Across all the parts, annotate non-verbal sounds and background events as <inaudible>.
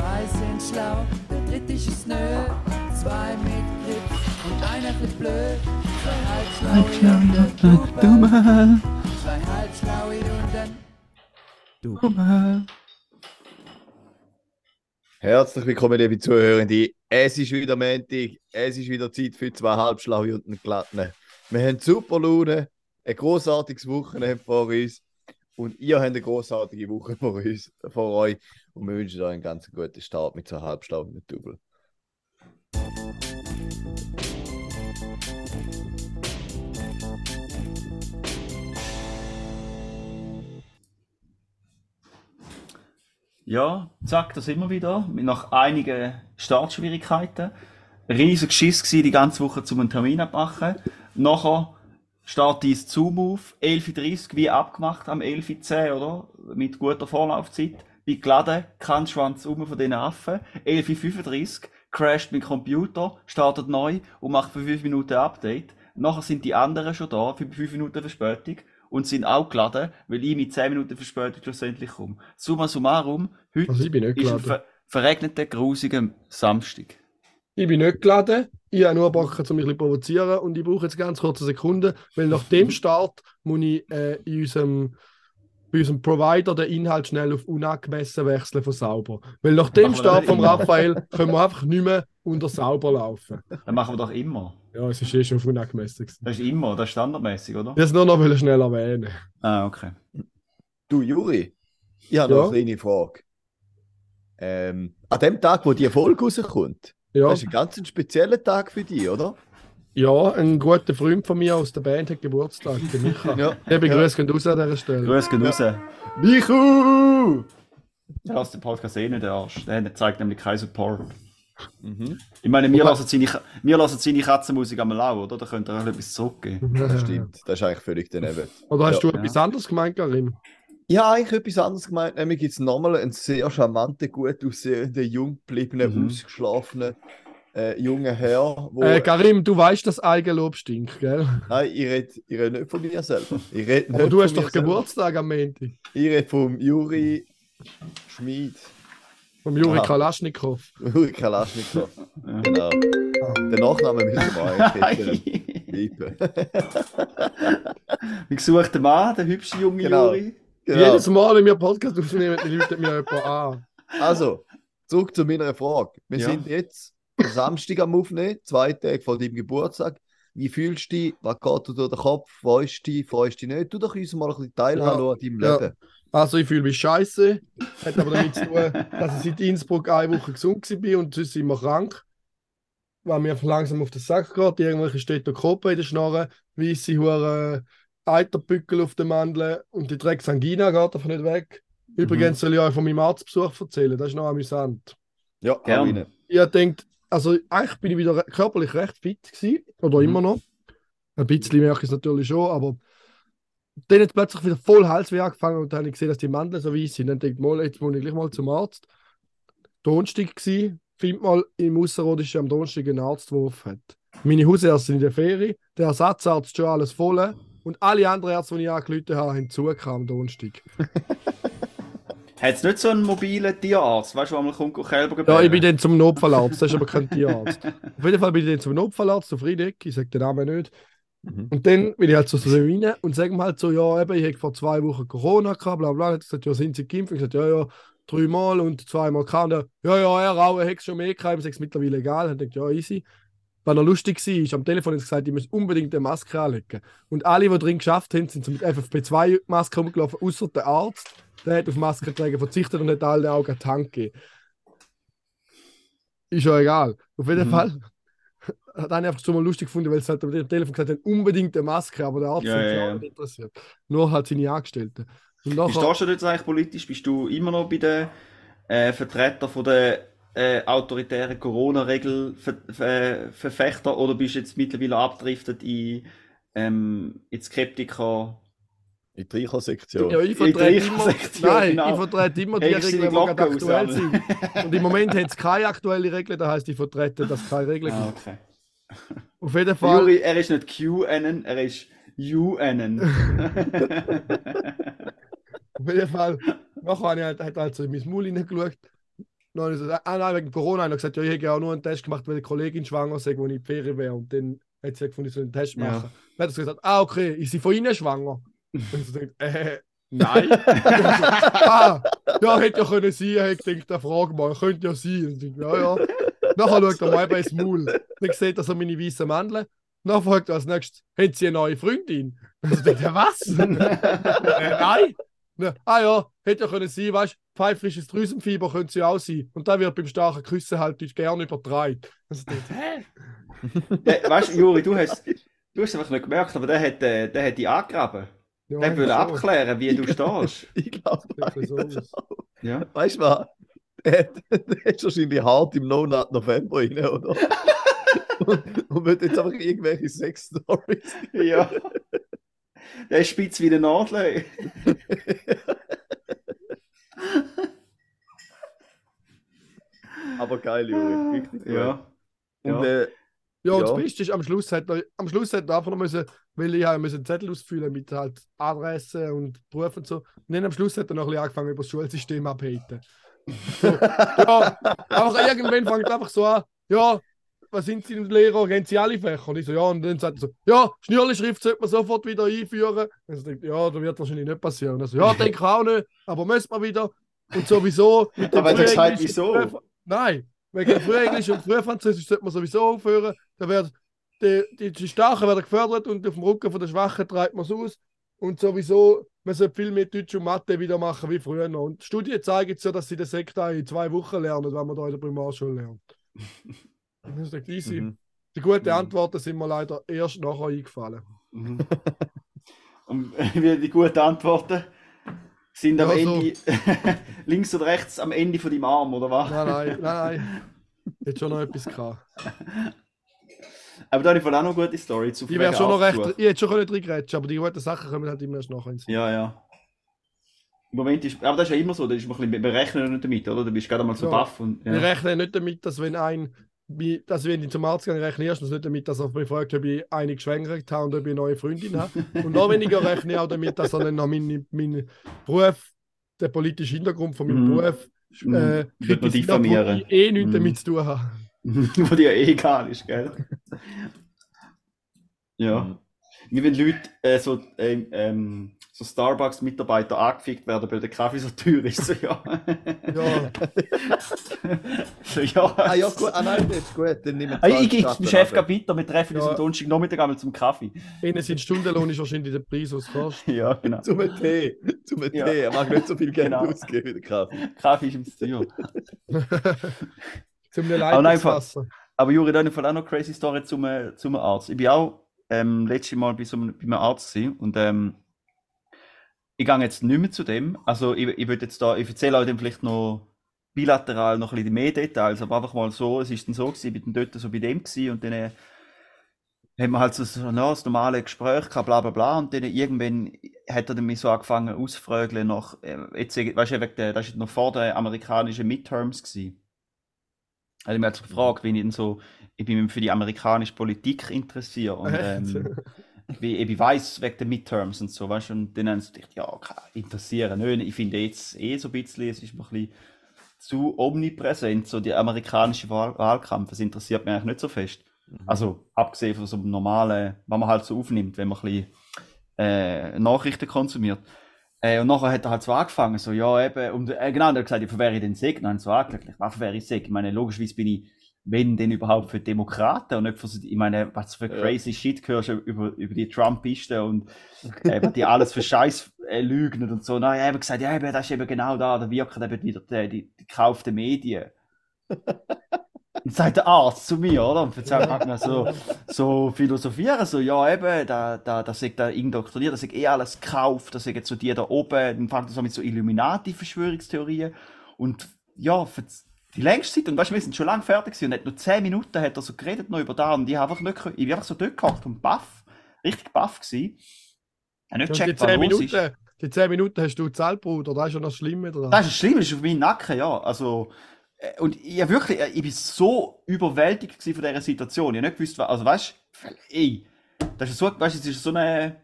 Zwei sind schlau, der dritte ist es nö. Zwei mit Grip und einer für blöd. Zwei halbschlaue und ein Dumme, Zwei halbschlaue und ein dumme. Herzlich willkommen, liebe Zuhörende. Es ist wieder Montag, es ist wieder Zeit für zwei Halbschlaue und einen Glatten. Wir haben super Laune, ein großartiges Wochenende vor uns und ihr habt eine großartige Woche vor, uns, vor euch und wir wünschen euch einen ganz guten Start mit so Halbschlau und mit Double. Ja, zack, da sind wir wieder. Nach einigen Startschwierigkeiten. Riesig Schiss gewesen, die ganze Woche zum einen Termin abmachen. Nachher Start ins Zoom-Move. 11.30 Uhr, wie abgemacht am 11.10 Uhr, oder? Mit guter Vorlaufzeit. Bin geladen, kein Schwanz um von diesen Affen. 11.35 Uhr, crasht mein Computer, startet neu und macht für 5 Minuten Update. Nachher sind die anderen schon da, für 5 Minuten Verspätung. Und sind auch geladen, weil ich mit 10 Minuten Verspätung schlussendlich komme. Summa summarum, heute Also ist ein ver verregneter, grusiger Samstag. Ich bin nicht geladen. Ich habe nur Bock, um mich ein bisschen provozieren. Und ich brauche jetzt ganz kurze Sekunde, weil nach dem Start muss ich äh, in unserem, bei unserem Provider den Inhalt schnell auf unangemessen wechseln von sauber. Weil nach dem Start von. Raphael können wir einfach nicht mehr unter sauber laufen. Das machen wir doch immer. Ja, es ist eh schon auf unangemessen. gewesen. Das ist immer, das ist standardmäßig, oder? Ich will es nur noch schnell erwähnen. Ah, okay. Du, Juri, ich habe noch Ja? eine kleine Frage. Ähm, an dem Tag, wo die Folge rauskommt, Ja, das ist ein ganz spezieller Tag für dich, oder? ja, ein guter Freund von mir aus der Band hat Geburtstag, der Micha. <laughs> Ja. Begrüßt ja. raus an dieser Stelle. Grüß gehen raus. Michu! Der lässt den Podcast eh nicht, der Arsch. Der zeigt nämlich keinen Support. Mhm, Ich meine, wir lassen seine, wir lassen seine Katzenmusik einmal auch, oder? Da könnt ihr auch etwas zurückgeben. das stimmt. Das ist eigentlich völlig daneben. Oder hast Ja. du etwas anderes gemeint, Karim? Ich habe eigentlich etwas anderes gemeint, nämlich gibt es nochmal einen sehr charmanten, gut aussehenden, jung gebliebenen, Mhm. ausgeschlafenen äh, jungen Herr, wo... Äh, Karim, du weißt, dass Eigenlob stinkt, gell? Nein, ich rede, ich rede nicht von mir selber. Ich rede Aber nicht du von hast doch selber. Geburtstag am Montag. Ich rede vom Juri Schmid. Vom Juri Aha. Kalaschnikow. Juri Kalaschnikow. Genau. Den Nachnamen müssen wir eigentlich <laughs> Wie gesucht der Mann, der hübsche junge Genau. Juri. Genau. Jedes Mal, wenn wir Podcast aufnehmen, Leute mir jemand an. Also, zurück zu meiner Frage. Wir Ja. sind jetzt am Samstag am Aufnehmen, zwei Tage vor deinem Geburtstag. Wie fühlst du dich? Was geht dir durch den Kopf? Freust du dich? Freust du dich nicht? Tu doch uns mal ein bisschen teilhaben an deinem Ja. Leben. Also, ich fühle mich scheiße. Hat aber damit zu tun, dass ich seit Innsbruck eine Woche gesund war und sonst immer krank. Weil mir langsam auf den Sack geht. Irgendwelche Stethoskope in der Schnarre, weisse Hure Eiterbückel auf den Mandeln und die Drecksangina geht einfach nicht weg. Übrigens soll ich euch von meinem Arztbesuch erzählen, das ist noch amüsant. Ja, Gern. hau rein. ich gedacht, also eigentlich bin ich wieder körperlich recht fit gewesen, oder Mhm. immer noch. Ein bisschen merke ich es natürlich schon, aber dann hat plötzlich wieder voll Halsweh angefangen und dann habe ich gesehen, dass die Mandeln so weiss sind. Dann denke ich, mal, jetzt muss ich gleich mal zum Arzt. Donnerstag gsi, find mal im Ausserrhodischen am Donnerstag einen Arzt, der hat. Meine Hausärzte sind in der Ferie, der Ersatzarzt schon alles voll und alle anderen Ärzte, die ich angerufen habe, haben zugekam am Donnerstag. <laughs> Hat es nicht so einen mobilen Tierarzt, weißt du, wo man kommt Kälber Ja, gebären? ich bin dann zum Notfallarzt, das ist aber kein Tierarzt. Auf jeden Fall bin ich dann zum Notfallarzt auf Friedeck, ich sage den Namen nicht. Mhm. Und dann bin ich halt so, so rein und sage ihm halt so, ja, eben, ich habe vor zwei Wochen Corona gehabt, bla bla. Er hat gesagt, ja, sind Sie geimpft? Ich habe gesagt, ja, ja, dreimal und zweimal. Und er, ja, ja, er auch, er hat schon mehr gehabt, ich sage es mittlerweile egal. Und ich dachte, ja, easy. Was noch lustig war, ist, am Telefon hat er gesagt, ich muss unbedingt eine Maske anlegen. Und alle, die drin geschafft haben, sind so mit FFP2-Maske rumgelaufen, außer der Arzt. Der hat auf Maskentragen verzichtet und hat allen Augen Hand gegeben. Ist ja egal. Auf jeden Mhm. Fall <laughs> hat einer einfach so mal lustig gefunden, weil es halt am Telefon gesagt hat, unbedingt eine Maske, aber der Arzt Ja, hat sich ja, auch ja. nicht interessiert. Nur halt seine Angestellten. Und Wie nachher, stehst du jetzt eigentlich politisch? Bist du immer noch bei den äh, Vertretern von der äh, autoritären Corona-Regel-Verfechter oder bist du jetzt mittlerweile abgedriftet in, ähm, in Skeptiker? In die Tricher-Sektion. ja, ich in vertrete die immer, Sektion, nein, genau. ich vertrete immer die Regeln, die gerade aktuell aus, sind. Und im Moment hat es keine aktuelle Regel, das heisst, ich vertrete, dass es keine Regeln Ah, gibt. okay. Auf jeden Fall. Juri, er ist nicht QAnon, er ist UAnon. <laughs> Auf jeden Fall. Nachher habe ich halt, hat halt so in mein Maul hineingeschaut dann habe ich gesagt, ah nein, wegen Corona. Und er gesagt, ja, ich ja auch nur einen Test gemacht, weil eine Kollegin schwanger sei, wo ich in die Ferien wäre. Und dann hat sie gefunden, ich soll einen Test Ja. machen. Dann hat er gesagt, ah, okay, ist sie von Ihnen schwanger? <laughs> Und ich so, äh, nein. <laughs> ah, ja, hätte ja können sein. Ich denke, der frage mal, könnte ja sein. Und ich denke, ja, ja. Nachher schaut er mal eben ins Maul. Dann sieht er so meine weißen Mandeln. Dann fragt er als nächstes, haben Sie eine neue Freundin? Und ich denke, was? <laughs> äh, nein. Ja, ah ja, hätte ja können sein, weißt du, pfeifrisches Drüsenfieber könnte sie auch sein. Und da wird beim starken Küssen halt gerne übertragen. Also hä? <laughs> Weißt du, Juri, du hast, du hast es einfach nicht gemerkt, aber der hat, äh, der hat dich angegraben. Ja, Der will so. abklären, wie du <laughs> stehst. Ich glaube, so. Ja. weißt du was? <laughs> Der, ist wahrscheinlich hart im No-Nut November rein, oder? und, und wird jetzt einfach irgendwelche Sex-Stories. ja. Der ist spitz wie eine Nadel. Aber geil, Juri. Richtig. Ja. Und Ja. äh, Ja, und Ja. das Beste ist, am Schluss hat er, am Schluss hat er einfach noch müssen, weil ich habe müssen einen Zettel ausfüllen mit halt Adresse und Beruf und so. Und dann am Schluss hat er noch ein bisschen angefangen, über das Schulsystem abzuhaten. So, <laughs> ja, einfach irgendwann fängt er einfach so an, ja, was sind Sie denn Lehrer? Gehen Sie alle Fächer? Und ich so, ja, und dann sagt er so, ja, Schnürli-Schrift sollte man sofort wieder einführen. Und ich denke, ja, das wird wahrscheinlich nicht passieren. Und er so, ja, <laughs> denke ich auch nicht, aber müssen wir wieder. Und sowieso. mit Aber er Frühenglisch und wieso? Nein, wegen Frühenglisch und Frühfranzösisch sollte man sowieso aufhören. Da wird die, die, die Starken werden gefördert und auf dem Rücken von der Schwachen treibt man es aus. Und sowieso, man sollte viel mehr Deutsch und Mathe wieder machen wie früher. noch. Und die Studien zeigen jetzt ja, dass sie den Sektor in zwei Wochen lernen, wenn man da in der Primarschule lernt. <laughs> Das ist easy. mhm. Die guten Mhm. Antworten sind mir leider erst nachher eingefallen. Mhm. <laughs> Und die guten Antworten sind am Ja, so. Ende <laughs> links und rechts am Ende von deinem Arm, oder was? Nein, nein, <laughs> nein, nein. Hätte schon noch etwas gehabt. Aber da habe ich auch noch eine gute Story zu Ich wäre schon noch recht. Ich hätte schon reingrätschen, aber die guten Sachen kommen halt immer erst nachher ins Ja, ja. Im Moment ist, aber das ist ja immer so, da ist man ein bisschen berechnen nicht damit, oder? Du bist gerade mal so Ja. baff und Wir ja. rechnen nicht damit, dass wenn ein, dass wenn ich zum Arzt gehe, rechne ich erstens nicht damit, dass er mich fragt, ob ich eine geschwängert habe und ob ich eine neue Freundin habe. Und noch weniger rechne ich auch damit, dass er dann noch meinen meinen Beruf, den politischen Hintergrund von meinem Mhm. Beruf, Mhm. äh, noch kritisiert, wo diffamieren. ich eh nichts Mhm. damit zu tun habe. <laughs> Wo dir eh egal ist, gell? <laughs> ja. Mhm. Wie wenn Leute, äh, so, ähm, ähm, so Starbucks-Mitarbeiter angefickt werden, weil der Kaffee so teuer ist. So, ja. Ja, <laughs> so, ja. Ah ja, gut. Ah nein, das ist gut. Dann nehmen Ah, ich gebe dem Chef bitte, wir treffen uns Ja. am Donnerstag Nachmittag einmal zum Kaffee. ihnen sind Stundenlohn ist wahrscheinlich der Preis, was es kostet. <laughs> Ja, genau. Zum Tee. Zum Ja. Tee. Er mag nicht so viel Geld Genau. ausgeben wie der Kaffee. Kaffee ist <laughs> im Stil. Zum Leitungswasser. Aber Juri, da habe auch noch eine crazy Story zum, äh, zum Arzt. Ich bin auch ähm, letztes Mal bei, so einem, bei einem Arzt gewesen und ähm, ich gehe jetzt nicht mehr zu dem. Also ich, ich würde jetzt da, ich erzähle euch dann vielleicht noch bilateral noch ein bisschen mehr Details, aber einfach mal so, es ist dann so gewesen, ich bin dann dort so bei dem gewesen und dann äh, haben wir halt so, so no, das normale Gespräch gehabt, bla bla bla und dann irgendwann hat er dann mich so angefangen auszufragen nach, äh, jetzt, weißt du, wegen der, das war noch vor den amerikanischen Midterms gewesen. Also ich mich halt gefragt, wie ich denn so, ich bin mich für die amerikanische Politik interessiert und <laughs> ähm, wie ich weiß wegen den Midterms und so, weißt du, und dann haben sie gedacht, ja, interessieren nicht. Ich finde jetzt eh so ein bisschen, es ist mir ein bisschen zu omnipräsent, so die amerikanische Wahl Wahlkampf, das interessiert mich eigentlich nicht so fest. Also, abgesehen von so einem normalen, was man halt so aufnimmt, wenn man ein bisschen äh, Nachrichten konsumiert. Äh, und nachher hat er halt so angefangen, so, ja, eben, und äh, genau, und er hat gesagt, ja, für wer ich denn Seg? Und dann so angelegt, was für wer ich Seg? Ich meine, logischerweise bin ich, wenn denn überhaupt für Demokraten und nicht für, ich meine, was für Ja. crazy Shit hörst du über, über die Trumpisten und äh, die <laughs> alles für Scheiß äh, lügen und so. Nein, eben gesagt, ja, eben, das ist eben genau da, da wirken eben wieder die, die, die gekauften Medien. <laughs> Und sagt der Arzt zu mir, oder? Und erzählt mir so, so philosophieren, so, ja, eben, da, da, das ist da indoktriniert, das ist eh alles gekauft, das ist jetzt so die da oben, dann fängt er so mit so Illuminati-Verschwörungstheorien. Und ja, die längste Zeit, und weißt du, wir sind schon lange fertig gewesen, und hat nur 10 Minuten hat er so geredet noch über da, und ich habe einfach nicht, ich bin einfach so dort gehockt und baff, richtig baff gewesen. Ich nicht die gecheckt, was 10 los ist. Minuten, die 10 Minuten hast du gezahlt, Bruder. Das ist ja noch schlimm. Oder? Das ist schlimm, das ist auf meinen Nacken, ja. Also, äh, und ich wirklich, äh, ich bin so überwältigt gewesen von dieser Situation. Ich habe nicht gewusst, wa- also weißt du, ey, das ist so, weißt du, es ist so eine,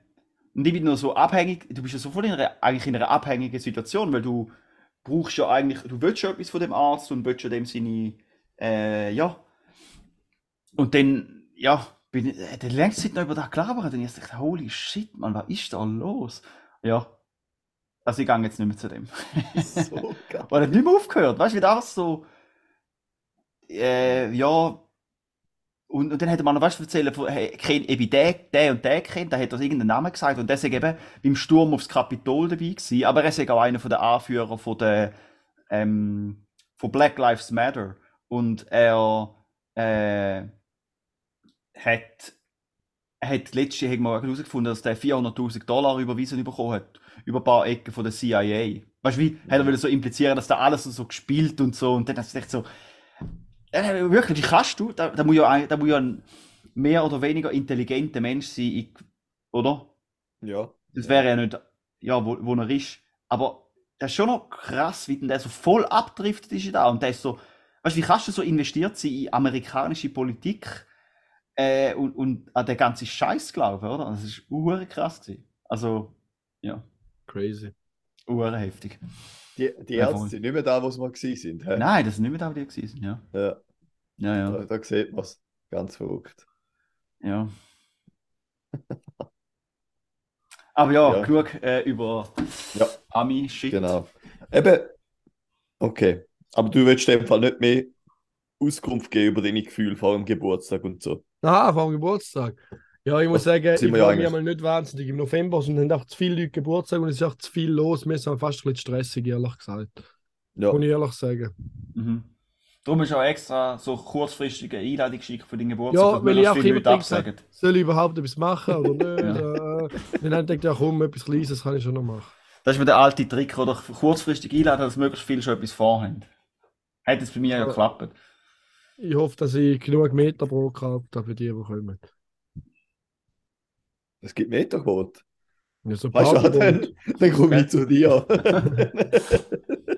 und ich bin nur so abhängig, du bist ja so voll in einer, eigentlich in einer abhängigen Situation, weil du, brauchst ja eigentlich, du willst ja etwas von dem Arzt und willst ja dem seine, äh, ja. Und dann, ja, bin ich äh, die längste Zeit noch über das gelabert und ich dachte, holy shit, man, was ist da los? Ja. Also ich gehe jetzt nicht mehr zu dem. So geil. Weil er hat nicht mehr aufgehört. Weißt du, wie das so. Äh, ja. Und, und dann hat er mir noch du, erzählen, von, hey, kenn, eben der, der und der kennt, da hat er irgendeinen Namen gesagt und der ist eben beim Sturm aufs Kapitol dabei gewesen. Aber er ist auch einer von den Anführern von, der, ähm, von Black Lives Matter. Und er äh, hat, hat letztes Jahr mal herausgefunden, dass der 400.000 Dollar überwiesen bekommen hat. Über ein paar Ecken von der CIA. Weißt du, wie? Hat er so implizieren, dass da alles so gespielt und so. Und dann hat er echt so. Äh, wirklich, wie kannst du? Da, da, muss ja, ein- da muss ja ein mehr oder weniger intelligenter Mensch sein, ich, oder? Ja. Das wäre ja nicht, ja, wo, wo er ist. Aber das ist schon noch krass, wie denn der so voll abdriftet ist da. Und der ist so, weißt du, wie kannst du so investiert sein in amerikanische Politik äh, und, und an den ganzen Scheiß glauben, oder? Das ist uhr krass gewesen. Also, ja, Crazy. uhr heftig. Die, die Ja, Ärzte sind nicht mehr da, wo sie mal gewesen sind. hä? Nein, das sind nicht mehr da, die gewesen, ja. Ja, Ja, ja, da, da sieht man es. Ganz verrückt. ja. Aber ja, Ja. genug äh, über Ja. Ami-Shit. Genau. Eben, okay. Aber du willst in dem Fall nicht mehr Auskunft geben über deine Gefühle vor dem Geburtstag und so. Ah, vor dem Geburtstag. Ja, ich muss sagen, ich sind wir war ja mir eigentlich. mal nicht wahnsinnig. Im November sind dann einfach zu viele Leute Geburtstag und es ist auch zu viel los. Mir ist auch fast ein bisschen stressig, ehrlich gesagt. Ja. Muss ich ehrlich sagen. Mhm. Darum ist auch extra so kurzfristige Einladung geschickt für den Geburtstag, Ja, weil ich auch viele immer Leute denke, absagen. soll ich überhaupt etwas machen oder nicht? <laughs> Äh, Und dann denke ich, ja komm, etwas Kleines kann ich schon noch machen. Das ist mir der alte Trick, oder? Kurzfristig einladen, dass möglichst viele schon etwas vorhaben. Hat jetzt bei mir ja Aber- geklappt. Ich hoffe, dass ich genug Meter pro gehabt habe für die, die kommen. Es gibt Meterquote. Ja, so Weißt du, <laughs> dann, dann komme ich zu dir. <laughs>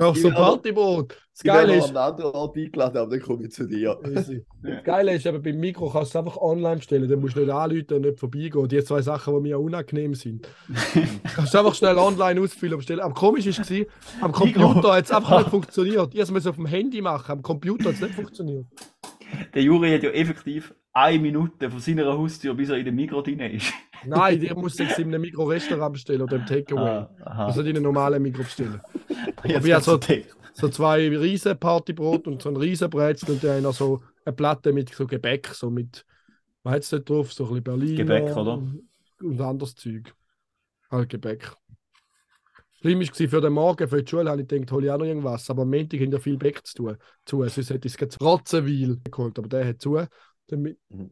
Auch so Ich Partyboot. Das Ich Geile noch ist, an einen anderen Ort eingeladen, aber dann komme ich zu dir. Easy. Das Geile ist, eben beim Mikro kannst du es einfach online stellen, dann musst du nicht anrufen und nicht vorbeigehen. Die zwei Sachen, die mir unangenehm sind. <laughs> kannst du einfach schnell online ausfüllen und bestellen. Aber komisch ist es, am Computer hat es einfach nicht funktioniert. Ich musste es auf dem Handy machen, am Computer hat es nicht funktioniert. Der Juri hat ja effektiv eine Minute von seiner Haustür, bis er in den Mikro drin ist. <laughs> Nein, musst du es in einem Mikro-Restaurant bestellen oder im Takeaway. Ah. Also in einem normalen Mikro bestellen. <laughs> Jetzt ich so-. So zwei riesen Partybrot und so ein riesen Brezel und dann noch so eine Platte mit so Gebäck, so mit, was hat es da drauf? So ein bisschen Berliner. Gebäck, oder? Und anderes Zeug. Halt Gebäck. Schlimm war für den Morgen, für die Schule, habe ich gedacht, hole ich auch noch irgendwas. Aber am Montag haben ja viel Bäck zu tun. Zu. Sonst hätte ich es gerade Rotzenwil geholt, aber der hat zu. Damit... Mhm.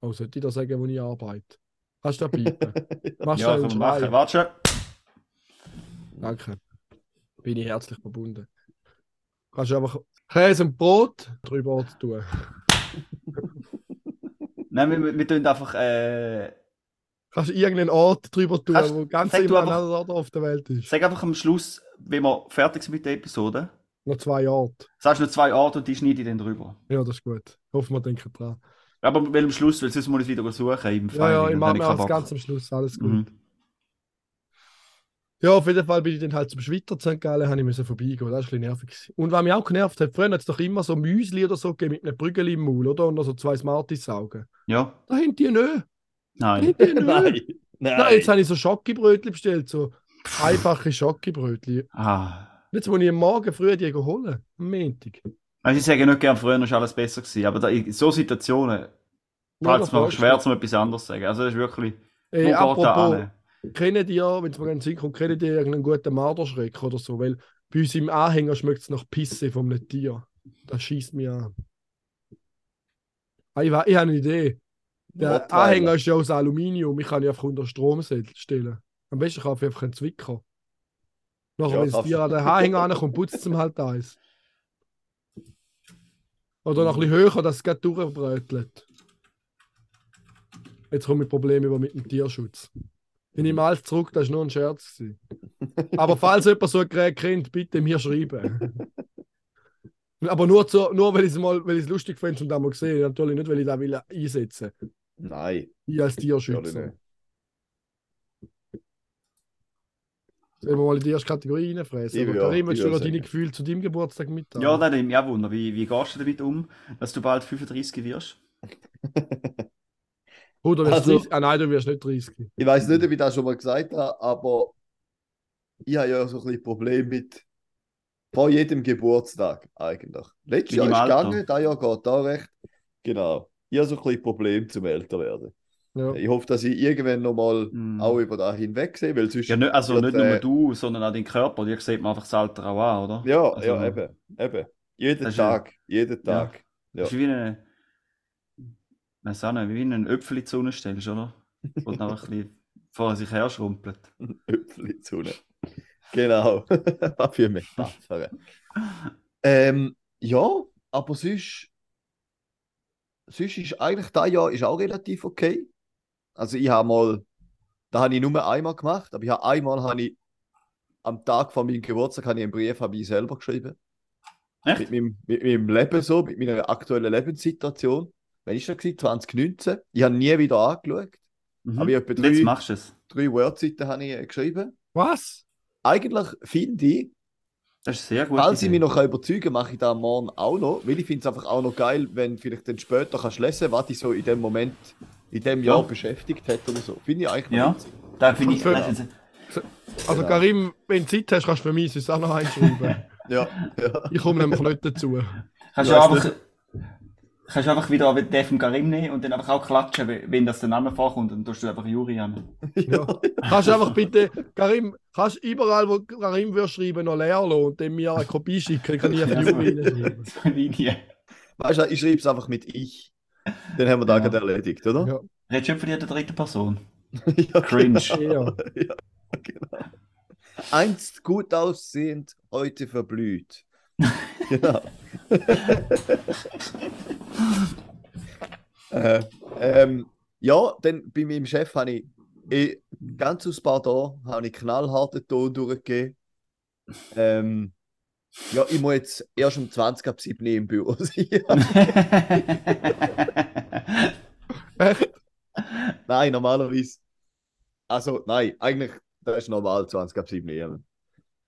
Oh, sollte ich da sagen, wo ich arbeite? Hast du da Piepen? <laughs> Machst Ja, einen man machen. Warte. Danke. Bin ich herzlich verbunden. Kannst du einfach Käse und Brot drüber tun. <laughs> Nein, wir, wir, wir tun einfach. Äh, Kannst du irgendeinen Ort drüber tun, Kannst- wo ganz immer ein anderer Ort auf der Welt ist. sag einfach am Schluss, wenn wir fertig sind mit der Episode, Noch zwei Orte. sagst du noch zwei Orte und die schneide ich dann drüber. Ja, das ist gut. Hoffen wir denken dran. Aber weil am Schluss, weil sonst muss ich es wieder suchen im Ja, ja, Filing, ich mache mir keinen ganz am Schluss. Alles gut. Mhm. Ja, auf jeden Fall bin ich dann halt zum Schwitter St. Gallen, habe ich müssen vorbeigehen. Das war ein bisschen nervig. Und was mich auch genervt hat, früher hat es doch immer so Müsli oder so gegeben mit einem Brügel im Maul, oder? Und noch so zwei Smarties-Saugen. Ja, Da haben die nicht. Nein. die nicht. <laughs> Nein. Nein. Nein, jetzt habe ich so Schokibrötchen bestellt, so einfache Schokibrötchen. Ah. Jetzt muss ich Morgen früh die holen, am Montag. Also ich sage nicht gern, früher war alles besser gewesen, aber da, in so Situationen fällt es mir schwer, zum etwas anderes zu sagen. Also das ist wirklich, Ey, da apropos, an? kennt ihr, wenn es mir ganz kommt, kennt ihr irgendeinen guten Marderschreck oder so? Weil bei uns im Anhänger schmeckt es nach Pisse vom Tier. Das schießt mich an. Ah, ich, ich habe eine Idee. Der Rottweiler. Anhänger ist ja aus Aluminium. Ich kann ihn einfach unter Strom stellen. Am besten kaufe ich einfach einen Zwicker. Nachher, Ja, wenn das Tier du. an den Anhänger ankommt, putzt es ihm halt eins. Oder noch ein bisschen höher, dass es gerade durchbrötelt. Jetzt komme ich Probleme über mit dem Tierschutz. Ich nehme alles zurück, das war nur ein Scherz. gewesen. <laughs> Aber falls jemand so ein Gerät kennt, bitte mir schreiben. Aber nur, zu, nur weil ich es mal, ich es lustig finde und da mal gesehen. Natürlich nicht, weil ich da will einsetzen. Nein. Ich als Tierschützer. Sollen wir mal in die erste Kategorie reinfräsen? Ich Oder will- Karim, ich willst du noch deine Gefühle zu deinem Geburtstag mitteilen? Ja, nimmt mich auch Wunder. Wie, wie gehst du damit um, dass du bald 35 wirst? <laughs> Oh, du wirst Also- 30. Ah nein, du wirst nicht 30. Ich weiß nicht, ob ich das schon mal gesagt habe, aber ich habe ja so ein bisschen Problem mit vor jedem Geburtstag eigentlich. Letztes Jahr ist Alter. gegangen, dieses Jahr geht da recht. Genau. Ich habe so ein bisschen Problem zum älter werden. Ja. Ich hoffe, dass ich irgendwann nochmal Mhm. auch über da hinweg sehe, weil sonst Ja, nicht, also nicht nur du, sondern auch dein Körper. Dir sieht man einfach das Alter auch an, oder? Ja, Also- ja, eben, eben. Jeden ja- Tag, jeden Tag. Ja. Das ist wie eine. Weiß auch nicht, wie wenn du einen Äpfel in die Sonne stellst, oder? Und dann einfach ein bisschen vor sich her schrumpelt. <laughs> Äpfel in die Sonne. Genau. <laughs> Was für Metapher. ähm, ja, aber sonst, sonst ist eigentlich das Jahr ist auch relativ okay. Also ich habe mal, da habe ich nur einmal gemacht, aber ich habe einmal habe ich am Tag von meinem Geburtstag habe ich einen Brief habe ich selber geschrieben. Mit Echt? meinem, mit meinem Leben so, mit meiner aktuellen Lebenssituation. Wann ist das gewesen? 2019. Ich habe nie wieder angeschaut. Mhm. Aber ich habe Und jetzt drei, machst du es. drei Wordseiten habe ich äh, geschrieben. Was? Eigentlich finde ich, Das ist sehr gut. falls ich mich noch überzeugen kann, mache ich das morgen auch noch. Weil ich finde es einfach auch noch geil, wenn vielleicht dann später kannst lesen, was dich so in dem Moment, in dem Jahr Ja. beschäftigt hat oder so. Finde ich eigentlich Ja. witzig. Da finde ich. Ist- Also Genau. Karim, wenn du Zeit hast, kannst du für mich sonst auch noch einschreiben. <laughs> Ja, ja. ich komme nämlich nicht dazu. Kannst du einfach. Kannst du einfach wieder den vom Karim nehmen und dann einfach auch klatschen, wenn das der Name vorkommt und dann tust du einfach Juri an. Ja. Kannst du einfach bitte, Karim, kannst du überall, wo Karim würde schreiben, noch leer lassen und dann mir eine Kopie schicken, kann ich auf Ja. Juri Linie. <laughs> Weißt du, ich schreibe es einfach mit ich. Dann haben wir da Ja. gerade erledigt, oder? Ja. Redest du nicht von dir der dritten Person? <laughs> Ja, Cringe. genau. Ja. ja, genau. Einst gut aussehend, heute verblüht. <laughs> genau. <laughs> äh, ähm, ja, dann bei meinem Chef habe ich eh, ganz aus Pardon habe ich knallharten Ton durchgegeben. Ähm, ja, ich muss jetzt erst um 20 ab 7 im Büro <laughs> sein. Echt? Nein, normalerweise. Also, nein, eigentlich, das ist normal 20 ab 7 Uhr.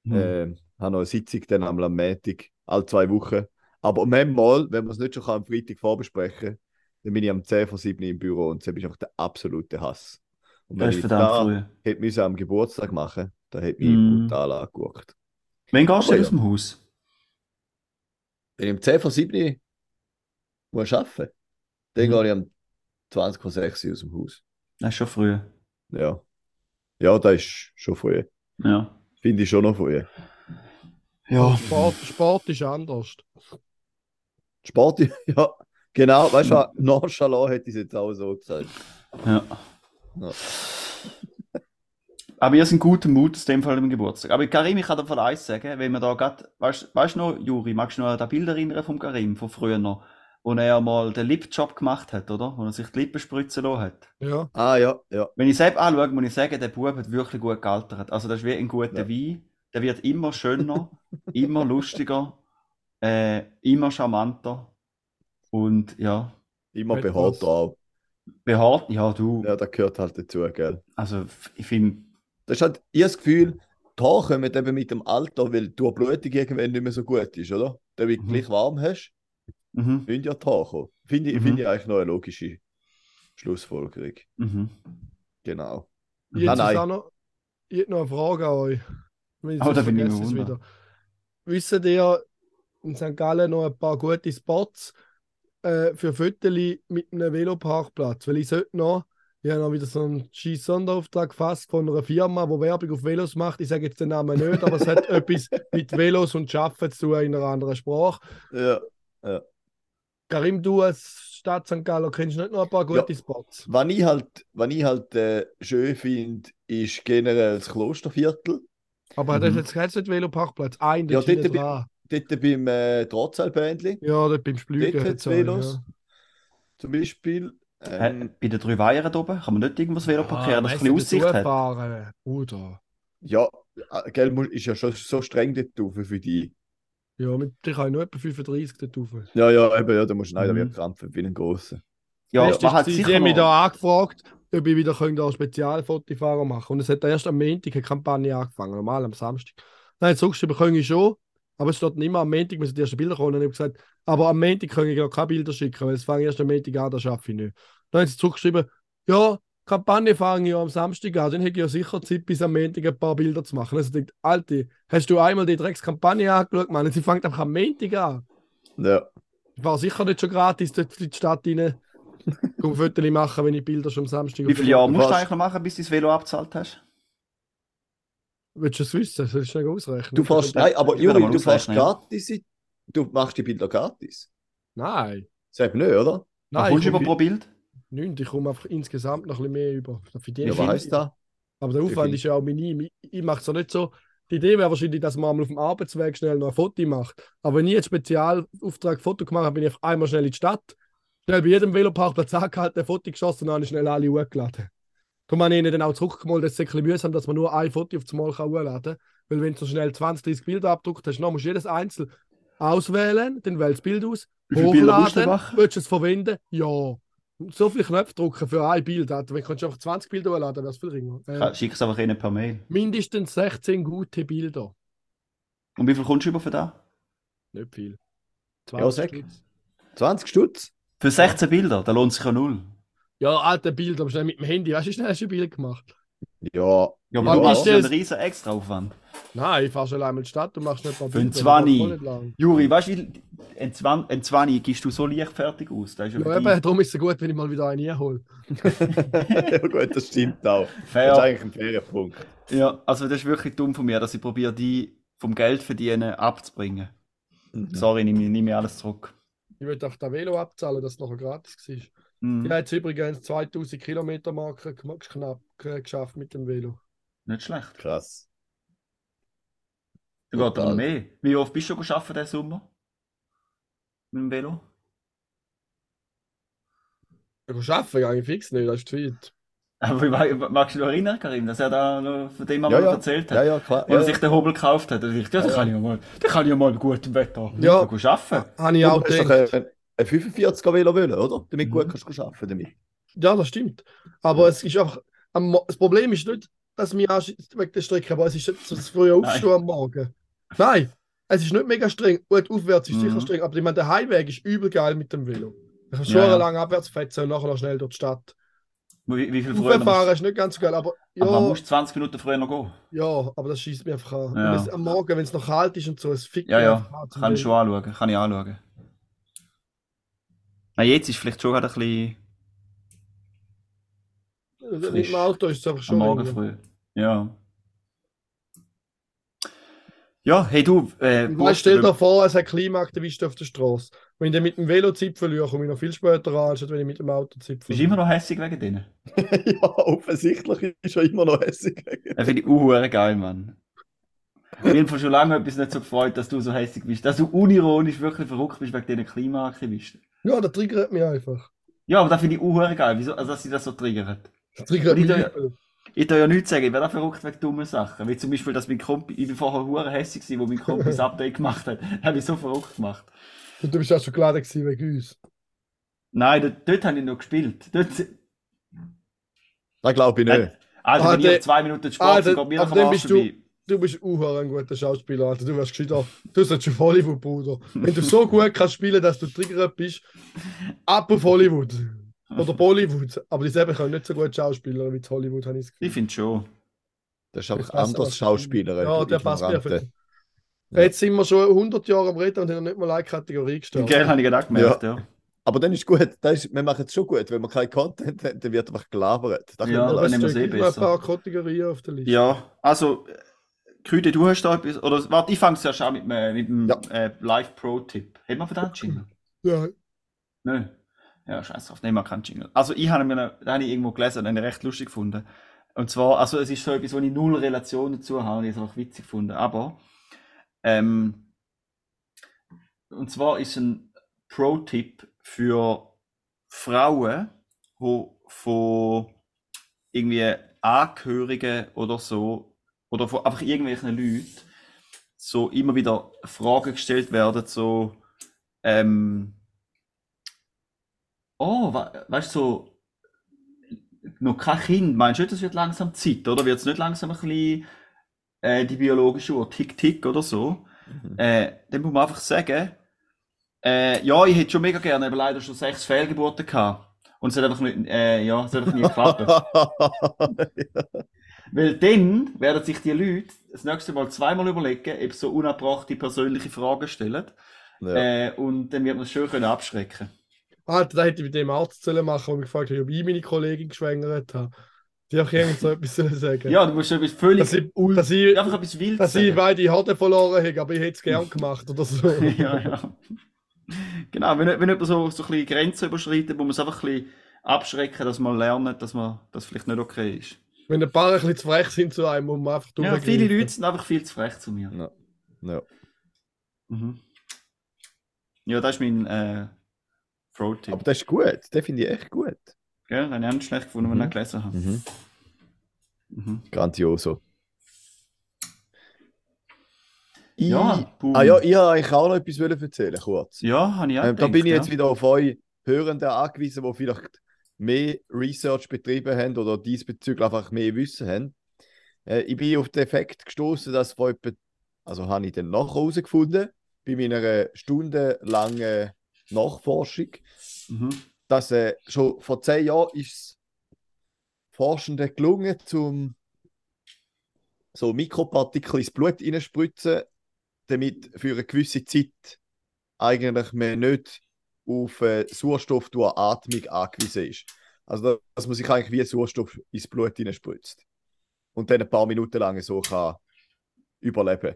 Hm. Ähm, habe noch eine Sitzung dann am Montag, alle zwei Wochen. Aber manchmal, wenn man es nicht schon kann, am Freitag vorbesprechen dann bin ich am 10 vor 7 im Büro und das ist einfach der absolute Hass. Und wenn Das ist ich verdammt da früh. hätte müssen am Geburtstag machen, dann hätte mich Mm. brutal angeguckt. Wann gehst du Aber aus dem Haus? Wenn ich am 10 vor 7 muss arbeiten, dann Mhm. gehe ich am 20 vor 6 aus dem Haus. Das ist schon früh. Ja. Ja, das ist schon früh. Ja. Finde ich schon noch früh. Ja. Sport, Sport ist anders. Sport, <laughs> ja, genau, weißt du, nonchalant hätte ich es jetzt auch so gesagt. ja. Ja. Aber ihr seid in gutem Mut aus dem Fall im Geburtstag. Aber Karim, ich kann dir von eins sagen, wenn wir da gerade, weißt weißt du noch, Juri, magst du noch an das Bild erinnern vom Karim, von früher noch, wo er mal den Lipjob gemacht hat, oder? Wo er sich die Lippen spritzen lassen hat. Ja. Ah, ja, ja. Wenn ich selbst anschaue, muss ich sagen, der Bub hat wirklich gut gealtert. Also das ist wie ein guter Ja. Wein. Der wird immer schöner, immer lustiger, <laughs> äh, immer charmanter und ja, Immer Hat behaart was. drauf. behaart. Ja, du, Ja, das gehört halt dazu, gell. also ich finde, Das ist halt, ich habe das Gefühl, die Haare kommen eben mit dem Alter, weil die Durchblutung irgendwann nicht mehr so gut ist, oder? Damit du Mhm. gleich warm hast, mhm, müssen ja die Haare kommen. Finde ich, Mhm. finde ich eigentlich noch eine logische Schlussfolgerung. mhm. Genau. Jetzt ist nein. auch noch, ich hätte noch eine Frage an euch. Wenn ich Oh, da bin ich es wieder. Wisst ihr in St. Gallen noch ein paar gute Spots äh, für Fotos mit einem Veloparkplatz? Weil ich sollte noch, habe noch wieder so einen scheiß Sonderauftrag gefasst von einer Firma, die Werbung auf Velos macht. Ich sage jetzt den Namen nicht, aber es hat <laughs> etwas mit Velos und Schaffen zu tun in einer anderen Sprache. Ja. Karim, du als Stadt St. Gallen kennst nicht noch ein paar gute Spots? Was ich halt, was ich halt äh, schön finde, ist generell das Klosterviertel. Aber Mhm. das ist jetzt nicht Veloparkplatz. Ein, Ja, dort hinten dort beim äh, Drahtseilbändli Ja, dort beim Splügen. Dort hat's auch, Velos. ja. zum Beispiel. Ähm, Äh, bei den drei Weihern oben kann man nicht irgendwas Velo parkieren, dass Ah, es ein bisschen Aussicht hat. Fahren, Bruder. ja, äh, gell, ist ja schon so streng dort drauf für die. Ja, mit dir kann ich nur etwa 35 dort rauf. Ja, ja, eben, ja, da musst du leider Mhm. wieder krampfen wie ein Grosser. Ja, gewesen, sicher Sie haben mich da angefragt, ob ich wieder ein Spezialfotofahrer machen Und es hat erst am Montag eine Kampagne angefangen, normal am Samstag. Hat es zurückgeschrieben, können ich schon, aber es steht nicht immer am Montag, müssen die ersten Bilder kommen. Und ich habe gesagt, aber am Montag können ich noch keine Bilder schicken, weil es fange erst am Montag an, das schaffe ich nicht. Dann hat sie zurückgeschrieben, ja, Kampagne fange ich ja am Samstag an, dann hätte ich ja sicher Zeit, bis am Montag ein paar Bilder zu machen. Also ich denke, Alte, hast du einmal die Dreckskampagne angeschaut, Mann? Sie fängt einfach am Montag an. Ja. Ich war sicher nicht schon gratis dort in die Stadt rein. Komm <laughs> Fotos machen, wenn ich Bilder schon am Samstag Wie viele Jahre musst du eigentlich noch machen, bis du das Velo abgezahlt hast? Willst du es wissen? Soll ich schnell ausrechnen? Du fährst, nein, aber Juri, du fährst gratis. Du machst die Bilder gratis. Nein. Sag nicht, oder? Was Nein, kommst ich du über komme pro Bild? nicht. Ich komme einfach insgesamt noch ein bisschen mehr über. Für die Ja, was heisst das? Aber der Aufwand ist ja auch minim. Ich, ich mache es ja nicht so. Die Idee wäre wahrscheinlich, dass man einmal auf dem Arbeitsweg schnell noch ein Foto macht. Aber wenn ich jetzt Spezialauftrag Foto gemacht habe, bin ich einfach einmal schnell in die Stadt, schnell bei jedem Veloparkplatz angehalten, ein Foto geschossen und dann habe ich schnell alle hochgeladen. Darum habe ich ihnen dann auch zurückgemalt, dass es ein bisschen mühsam dass man nur ein Foto auf das Mal hochladen kann. Weil wenn du so schnell 20, 30 Bilder abdruckt hast, dann musst du jedes einzeln auswählen, dann wählst du das Bild aus, hochladen, willst du es verwenden? Ja. So viele Knöpfe drücken für ein Bild. Also, Wenn du einfach 20 Bilder hochladen, wäre es viel ringer. Äh, Schick es einfach ihnen per Mail. mindestens 16 gute Bilder. Und wie viel kommst du über für das? Nicht viel. Ja, sag. Stutz. 20 Stutz? Für 16 Bilder, da lohnt sich ja null. Ja, alte Bilder, aber schnell mit dem Handy. Weißt du, wie schnell hast du ein Bild gemacht? Ja. Ja, aber du ist hast ja einen das? riesen Extraaufwand. Nein, ich fahre schon einmal in die Stadt und machst nicht ein paar Für einen Bilder, das dauert 20. voll nicht lang. Juri, weißt du, ein 20, ein 20 gibst du so leichtfertig aus? Das ist ja Ja, für eben, darum ist es gut, wenn ich mal wieder einen hole. <laughs> ja, gut, das stimmt auch. Das ist fair. eigentlich ein fairer Punkt. Ja, also das ist wirklich dumm von mir, dass ich probiere, die vom Geld verdienen abzubringen. Sorry, nehme nehme ich alles zurück. Ich will einfach das Velo abzahlen, dass es nachher gratis war. Mhm. Ich habe jetzt übrigens 2000 Kilometer Marke knapp äh, geschafft mit dem Velo. Nicht schlecht. Krass. Da geht noch mehr. Wie oft bist du schon arbeiten diesen Sommer? Mit dem Velo? Ich arbeite eigentlich fix nicht, das ist zu weit. Aber mag- magst du dich noch erinnern, Karim, dass er da noch von dem Ja, mal ja. erzählt hat? Ja, ja, klar. Wo er Ja, sich den Hobel gekauft hat. Und ich dachte, ja, das kann ich ja mal, das kann ich ja mal bei gutem Wetter Ja. gut arbeiten. Habe ich ja. auch gedacht. Ein, ein 45er Velo wollen, oder? Damit Mhm. gut kannst du arbeiten damit. Ja, das stimmt. Aber es ist einfach. Das Problem ist nicht, dass anschießt wegen der Strecke, aber es ist nicht so das frühe Aufstehen am Morgen. Nein, es ist nicht mega streng. Gut, aufwärts ist Mhm. sicher streng, aber ich meine, der Heimweg ist übel geil mit dem Velo. Du kannst Ja, schon ja. lang abwärts fetzen und nachher noch schnell durch die Stadt. Wie, wie viel früher musst, ist nicht ganz so geil, aber ja, aber man muss 20 Minuten früher noch gehen. ja, aber das schießt mir einfach an. Ja. Am Morgen, wenn es noch kalt ist und so, es fickt Ja, mich ja, kann ich schon anschauen, kann ich anschauen. Na, jetzt ist vielleicht schon gerade ein bisschen Mit frisch. dem Auto ist es einfach am schon. Morgen früh. Ja. Ja, hey du, äh, weißt, stell dir vor, es hat Klimaaktivisten auf der Straße. Wenn ich mit dem Velo Zipfel komme ich noch viel später an, als wenn ich mit dem Auto Zipfel. bist du immer noch hässig wegen denen? <laughs> ja, offensichtlich ist er immer noch hässig. Das finde ich uhuere geil, Mann. Ich bin von schon lange etwas nicht so gefreut, dass du so hässig bist. Dass du unironisch wirklich verrückt bist wegen diesen Klimaaktivisten. Ja, das triggert mich einfach. Ja, aber das finde ich uhuere geil. Wieso, also, dass sie das so triggert. Das triggert mich. da-. Ich darf ja nichts sagen, ich wäre auch verrückt wegen dummen Sachen. Wie zum Beispiel, dass mein Kumpel, ich bin vorher hure hässig gewesen, wo mein Kumpel das <laughs> Update gemacht hat. <laughs> Habe ich so verrückt gemacht. Und du bist auch schon geladen gewesen wegen uns. Nein, dort, dort habe ich noch gespielt. Dort, Das glaube ich nicht. Alter, Ah, wenn der- ich zwei Minuten Sport Ah, der- geht mir nach dann dem bist du-. Du bist auch ein guter Schauspieler, Alter. Du wärst gescheiter. Du sollst auf Hollywood, Bruder. Wenn du so gut kannst spielen, dass du triggert bist, ab auf Hollywood. Oder Bollywood. Aber die selber können nicht so gut Schauspieler wie Hollywood, habe ich das Gefühl. Ich finde schon. Das ist einfach anders das. Schauspieler. Ja, der passt Ignorante. perfekt. Ja. Jetzt sind wir schon 100 Jahre am Reden und haben noch nicht mal eine Kategorie gestellt. Gell, habe ich gerade auch gemerkt, ja. Aber dann ist gut. Das ist, wir machen es schon gut. Wenn wir keinen Content haben, dann wird einfach gelabert. Das Ja, können wir dann nehmen wir es eh noch ein besser. paar Kategorien auf der Liste. Ja, also, äh, Küde, du hast da etwas, oder warte, ich fange zuerst an mit, mit dem Ja. äh, Live-Pro-Tipp. Haben wir für den Jingle? Ja. Nein. Ja, scheiß drauf, nehmen wir keinen Jingle. Also, ich habe mir, da habe ich irgendwo gelesen und habe ich recht lustig gefunden. Und zwar, also, es ist so etwas, wo ich null Relation dazu habe und ich es einfach witzig gefunden. Aber, ähm, und zwar ist ein Pro-Tipp für Frauen, die von irgendwie Angehörigen oder so, oder von einfach irgendwelchen Leuten, so immer wieder Fragen gestellt werden, so, ähm, oh, we weißt du, so, noch kein Kind, meinst du nicht, das wird langsam Zeit, oder? Wird es nicht langsam ein bisschen äh, die biologische Uhr tick-tick oder so? Mhm. Äh, dann muss man einfach sagen, äh, ja, ich hätte schon mega gerne, aber leider schon sechs Fehlgeburten gehabt. Und es hat einfach nicht, äh, ja, es hat einfach nie geklappt. <laughs> Weil dann werden sich die Leute das nächste Mal zweimal überlegen, ob so unabbrachte persönliche Fragen stellen. ja. Äh, und dann wird man es schön können abschrecken Alter, da hätte ich mit dem Arzt sollen machen, der mich gefragt hat, ob ich meine Kollegin geschwängert habe. Die auch irgend so etwas sagen. Ja, du musst etwas völlig, Dass ich, dass ich, einfach etwas wild dass ich sagen. beide Horde verloren habe, aber ich hätte es gern gemacht oder so. <laughs> ja, ja. Genau, wenn, wenn jemand so, so ein bisschen Grenzen überschreitet, muss man es einfach ein bisschen abschrecken, dass man lernt, dass man das vielleicht nicht okay ist. Wenn ein paar ein bisschen zu frech sind zu einem, muss man einfach Ja, viele Leute sind einfach viel zu frech zu mir. ja. ja. Mhm. Ja, das ist mein äh, Pro-Tipp. Aber das ist gut. Das finde ich echt gut. Gell? Den habe ich auch nicht schlecht gefunden, wenn ich Mhm. ihn gelesen habe. Mhm. Mhm. Grandioso. Ich, Ja, boom. ah ja, ich wollte eigentlich auch noch etwas wollen erzählen, kurz. Ja, habe ich auch Ähm, da gedacht, bin ich ja. jetzt wieder auf euch Hörenden angewiesen, die vielleicht mehr Research betrieben haben oder diesbezüglich einfach mehr Wissen haben. Äh, ich bin auf den Effekt gestoßen, dass vor etwa, also habe ich dann nachher herausgefunden, bei meiner stundenlangen Nachforschung, Mhm. dass äh, schon vor zehn Jahren ist es Forschenden gelungen, zum so Mikropartikel ins Blut hineinspritzen, damit für eine gewisse Zeit eigentlich man nicht auf äh, Sauerstoff durch Atmung angewiesen ist. Also da- dass man sich eigentlich wie Sauerstoff ins Blut hineinspritzt und dann ein paar Minuten lang so kann überleben.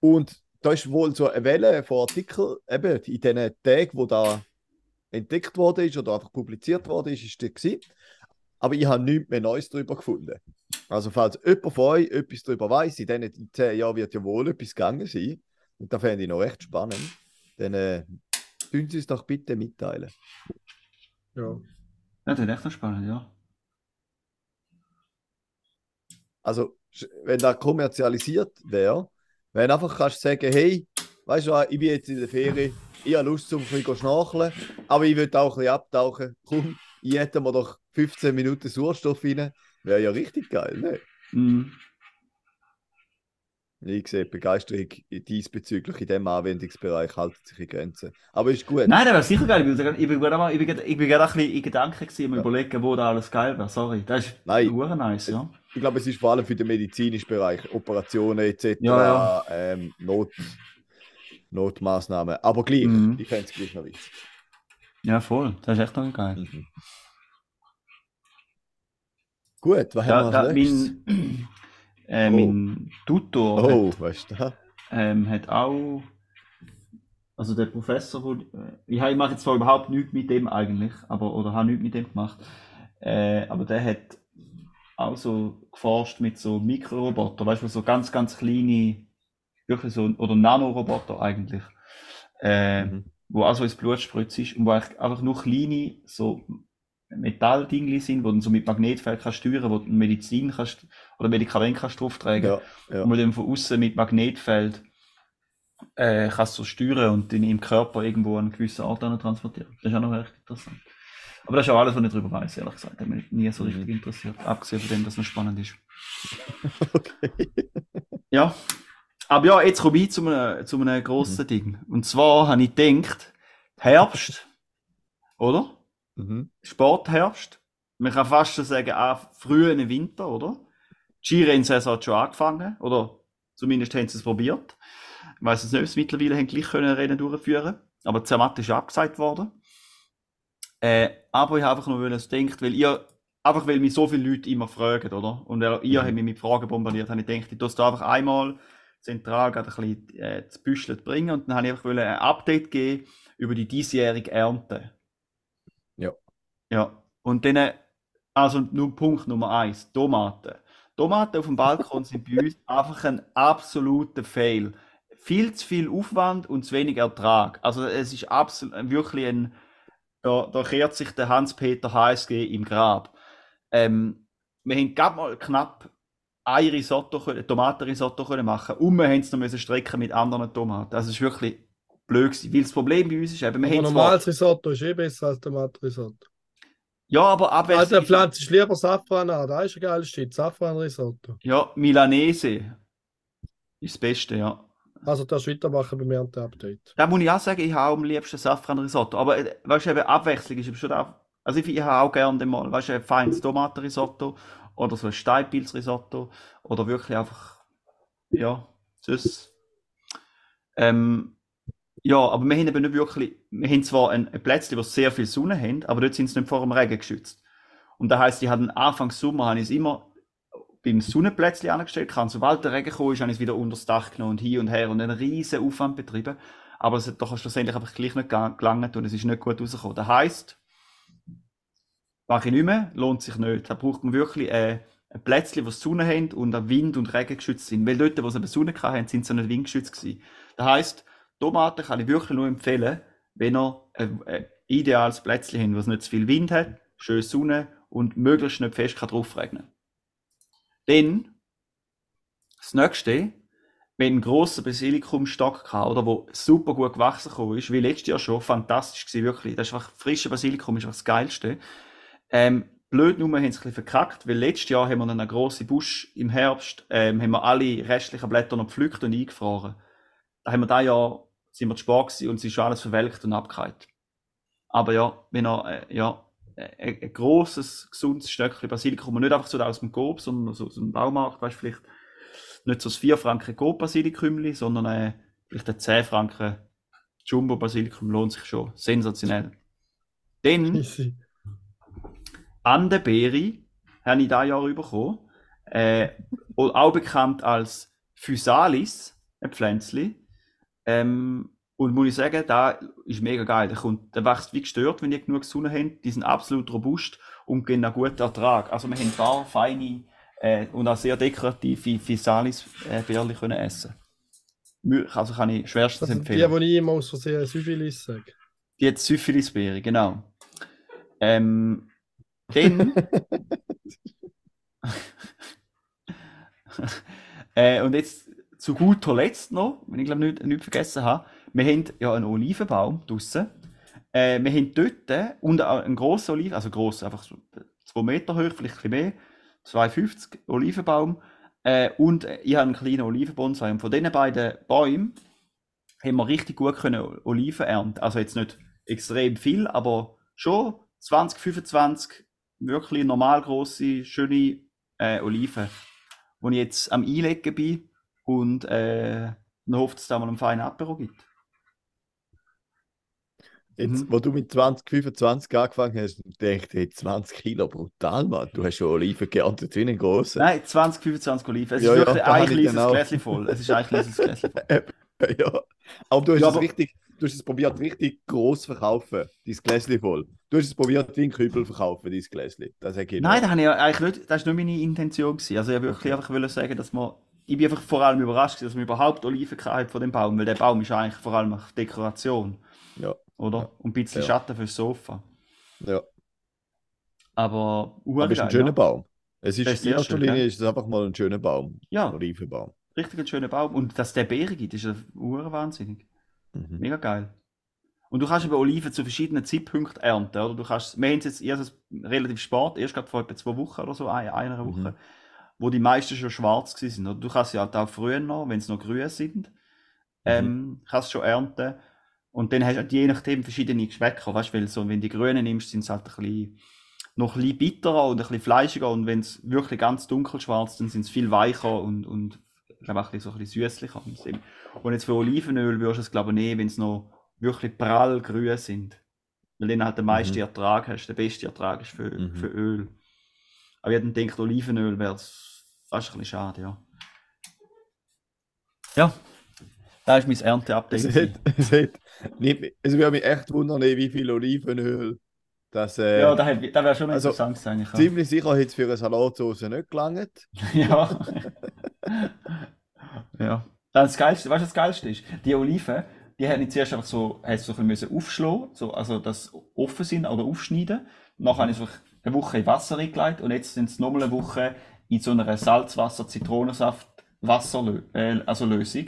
Und da ist wohl so eine Welle von Artikeln, eben in diesen Tagen, wo da entdeckt worden ist oder einfach publiziert worden ist, ist das. Aber ich habe nichts mehr Neues darüber gefunden. Also falls jemand von euch etwas darüber weiß, in diesen zehn Jahren wird ja wohl etwas gegangen sein, und da fände ich noch recht spannend, dann äh, tun Sie es doch bitte mitteilen. Ja. Ja, das ist echt noch spannend, ja. Also, wenn das kommerzialisiert wäre, wenn du einfach kannst sagen, hey, weißt du was, ich bin jetzt in der Ferie, ich habe Lust, um ein bisschen schnorcheln, aber ich will auch ein bisschen abtauchen. Komm, ich hätte mir doch 15 Minuten Sauerstoff rein. Wäre ja richtig geil, ne? Mhm. Ich sehe Begeisterung diesbezüglich in diesem Anwendungsbereich haltet sich in Grenzen. Aber ist gut. Nein, das wäre sicher geil. Ich bin gerade- ich bin ich bin gerade ein bisschen in Gedanken gewesen, um Ja. überlegen, wo da alles geil wäre. Sorry. Das ist Nein. nice, ja. Ich glaube, es ist vor allem für den medizinischen Bereich, Operationen etc., Ja, ja. Ähm, Not, Notmaßnahmen. Aber gleich, Mhm. ich fände es gleich noch witzig. Ja, voll. Das ist echt noch geil. Mhm. Gut, was Da, haben wir da, als nächstes? mein, äh, Oh. mein Tutor Oh, hat, weißt du ähm, hat auch, also der Professor, wo, äh, ich, hab- ich mache jetzt zwar überhaupt nichts mit dem eigentlich, aber, oder habe nichts mit dem gemacht, äh, aber der hat auch so geforscht mit so Mikroroboter, weißt du, so ganz, ganz kleine, wirklich so, oder Nanoroboter eigentlich, äh, Mhm. wo auch so ins Blut spritzt ist und wo einfach nur kleine so Metalldingli sind, wo du so mit Magnetfeld kannst steuern, wo du Medizin kannst oder Medikamente kannst drauftragen Ja, ja. und du dann von außen mit Magnetfeld äh, kannst du steuern und den im Körper irgendwo an einen gewissen Ort hin transportieren. Das ist auch noch recht interessant. Aber das ist auch alles, was ich darüber weiß, ehrlich gesagt. Hat mich nie so Mhm. richtig interessiert. Abgesehen von dem, dass es noch spannend ist. <laughs> Okay. Ja. Aber ja, jetzt komme ich zu einem, zu einem grossen Ding. Und zwar habe ich gedacht, Herbst, oder? Mhm. Sportherbst. Man kann fast schon sagen, auch frühen Winter, oder? Die Skirenn-Saison hat schon angefangen, oder zumindest haben sie es probiert. Ich weiss jetzt nicht, ob sie mittlerweile haben gleich können Rennen durchführen aber die Zermatt ist abgesagt worden. Äh, aber ich habe einfach nur dass denkt, weil ihr, einfach weil mich so viele Leute immer fragen, oder? Und ihr, ihr Mhm. habt mich mit Fragen bombardiert, habe ich gedacht, ich tue es einfach einmal zentral gerade ein bisschen äh, zu Büscheln bringen und dann habe ich einfach wollen ein Update geben über die diesjährige Ernte. Ja, und dann, äh, also nur Punkt Nummer eins, Tomaten. Tomaten auf dem Balkon sind bei uns einfach ein absoluter Fail. Viel zu viel Aufwand und zu wenig Ertrag. Also es ist absolut wirklich ein, da, da kehrt sich der Hans-Peter HSG im Grab. Ähm, wir haben gerade mal knapp ein Risotto, können- Tomatenrisotto können machen und wir haben es noch strecken mit anderen Tomaten. Also es ist wirklich blöd gewesen. Weil das Problem bei uns ist eben, wir Aber haben zwar- normales Risotto ist eh besser als Tomatenrisotto. Ja, aber Alter, abwechslung. pflanzt ich lieber Safran an. Da ist ein geiles Shit. Safran-Risotto. Ja, Milanese ist das Beste, ja. Also, das weitermachen beim Ernte-Update. Da muss ich auch sagen, ich habe am liebsten Safran-Risotto. Aber äh, weißt du, eben Abwechslung ist schon auch. Also ich, ich habe auch gerne den mal, weißt du, ein feines Tomatenrisotto oder so ein Steinpilzrisotto oder wirklich einfach, ja, süß. Ähm, ja, aber wir haben eben nicht wirklich, wir haben zwar ein, ein Plätzchen, wo sehr viel Sonne haben, aber dort sind sie nicht vor dem Regen geschützt. Und das heisst, ich habe Anfang Sommer habe ich es immer beim Sonnenplätzchen angestellt, kann, sobald der Regen kam, ist, habe ich es wieder unter das Dach genommen und hin und her und einen riesen Aufwand betrieben. Aber es hat doch schlussendlich einfach gleich nicht gelangt und es ist nicht gut rausgekommen. Das heisst, mache ich nicht mehr, lohnt sich nicht. Da braucht man wirklich äh, ein Plätzchen, wo die Sonne haben und Wind und Regen geschützt sind. Weil dort, wo sie eben Sonne hatten, sind sie nicht windgeschützt gewesen. Das heisst, Tomaten kann ich wirklich nur empfehlen, wenn ihr ein, ein ideales Plätzchen habt, wo es nicht zu viel Wind hat, schön Sonne und möglichst nicht fest kann drauf. Dann, das nächste, wenn einen grossen Basilikumstock gehabt, oder wo super gut gewachsen ist, wie letztes Jahr schon, fantastisch gewesen, wirklich. Das ist einfach, frische Basilikum ist das Geilste. Ähm, blöd nur, haben sie ein verkackt, weil letztes Jahr haben wir einen grossen Busch im Herbst, ähm, haben wir alle restlichen Blätter noch gepflückt und eingefroren. Da haben wir da Jahr, sind wir zu spät gewesen und es ist schon alles verwelkt und abgehakt. Aber ja, wenn er, äh, ja, äh, ein, ein grosses, gesundes Stöckchen Basilikum und nicht einfach so aus dem Coop, sondern so aus dem Baumarkt, weißt du, vielleicht nicht so das 4 Franken Coop Basilikumli, sondern äh, vielleicht ein 10 Franken Jumbo Basilikum lohnt sich schon. Sensationell. Dann Easy. Andebeere habe ich dieses Jahr bekommen. Äh, auch bekannt als Physalis, ein Pflänzli. Ähm, und muss ich sagen, da ist mega geil. Der, kommt, der wächst wie gestört, wenn die genug Sonne haben. Die sind absolut robust und geben einen guten Ertrag. Also wir haben da feine äh, und auch sehr dekorative Physalis-Beerli können essen. Also kann ich schwerstens Das sind die, empfehlen. die ich immer aus Versehen Syphilis sage. Die hat Syphilisbeere, genau. Ähm, dann. <laughs> <laughs> äh, und jetzt zu guter Letzt noch, wenn ich glaube nicht, nicht vergessen habe, wir haben ja einen Olivenbaum draussen. Äh, wir haben dort und auch einen grossen Oliven, also gross, einfach so 2 Meter hoch, vielleicht ein bisschen mehr, 2,50 Olivenbaum. Äh, und ich habe einen kleinen Olivenbonsai. Und von diesen beiden Bäumen haben wir richtig gut können Oliven ernten. Also jetzt nicht extrem viel, aber schon 20, 25 wirklich normal große, schöne äh, Oliven, die ich jetzt am Einlegen bin und äh, dann hofft es, dass es da mal einen feinen Apero gibt. Jetzt, Mhm. wo du mit 20, 25 angefangen hast, dachte ich, hey, 20 Kilo, brutal, Mann. Du hast schon Oliven geerntet wie ein grosser. Nein, 20, 25 Oliven. Es Ja, ist wirklich <laughs> ein kleines auch. Gläschen voll. Es ist ein kleines Gläschen voll. <laughs> ja. Aber du hast Ja, es aber- richtig, du hast es probiert, richtig gross zu verkaufen, dein Gläschen voll. Du hast es probiert, wie ein Kübel zu verkaufen, dein Gläschen. Das ich Nein, das, habe ich eigentlich nicht, das war nicht meine Intention. Gewesen. Also ich wollte wirklich einfach sagen, dass man... Ich bin einfach vor allem überrascht, dass man überhaupt Oliven hatte von dem Baum, weil der Baum ist eigentlich vor allem Dekoration, Ja, oder? Und ein bisschen Ja. Schatten fürs Sofa. ja. Aber, Aber es ist ein schöner ja. Baum. Es ist, ist in erster schön, Linie ja. ist es einfach mal ein schöner Baum. Ja. Ein Olivenbaum. Richtig ein schöner Baum. Und dass der Beeren gibt, ist ja wahnsinnig. Mhm. Mega geil. Und du kannst eben Oliven zu verschiedenen Zeitpunkten ernten, oder? Du kannst, wir haben es jetzt erst relativ spät, erst gerade vor etwa zwei Wochen oder so, ein- einer Woche, Mhm. Wo die meisten schon schwarz sind. Oder? Du kannst sie halt auch früher noch, wenn sie noch grün sind, ähm, kannst schon ernten. Und dann hast du halt je nachdem verschiedene Geschmäcker, weißt du, weil so, wenn die grünen nimmst, sind sie halt ein bisschen, noch ein bisschen bitterer und ein bisschen fleischiger und wenn es wirklich ganz dunkel schwarz dann sind sie viel weicher und, und ich glaube auch ein bisschen, so ein bisschen süßlicher. Und jetzt für Olivenöl würdest du es glaube ich nehmen, wenn es noch wirklich prall grün sind. Weil dann halt der meiste Mhm. Ertrag hast, der beste Ertrag ist für, Mhm. für Öl. Aber ich hätte gedacht, Olivenöl wäre fast ein bisschen schade, ja. Ja, da ist mein Ernteupdate. Es, hat, es, hat es würde mich echt wundern, wie viel Olivenöl das. Äh, Ja, da, hat- da wäre schon also, interessant gewesen, eigentlich. ja. Ziemlich sicher hat es für eine Salatsauce nicht gelangt. <laughs> Ja. <laughs> ja. Das Geilste, weißt du, was das Geilste ist? Die Oliven, die hätte ich zuerst einfach so, hätte so ein bisschen müssen aufschlagen, so, also dass sie offen sind oder aufschneiden. Nachher habe ich es einfach eine Woche in Wasser reingelegt und jetzt sind es nochmal eine Woche in so einer Salzwasser-Zitronensaft-Wasser, äh, also Lösung,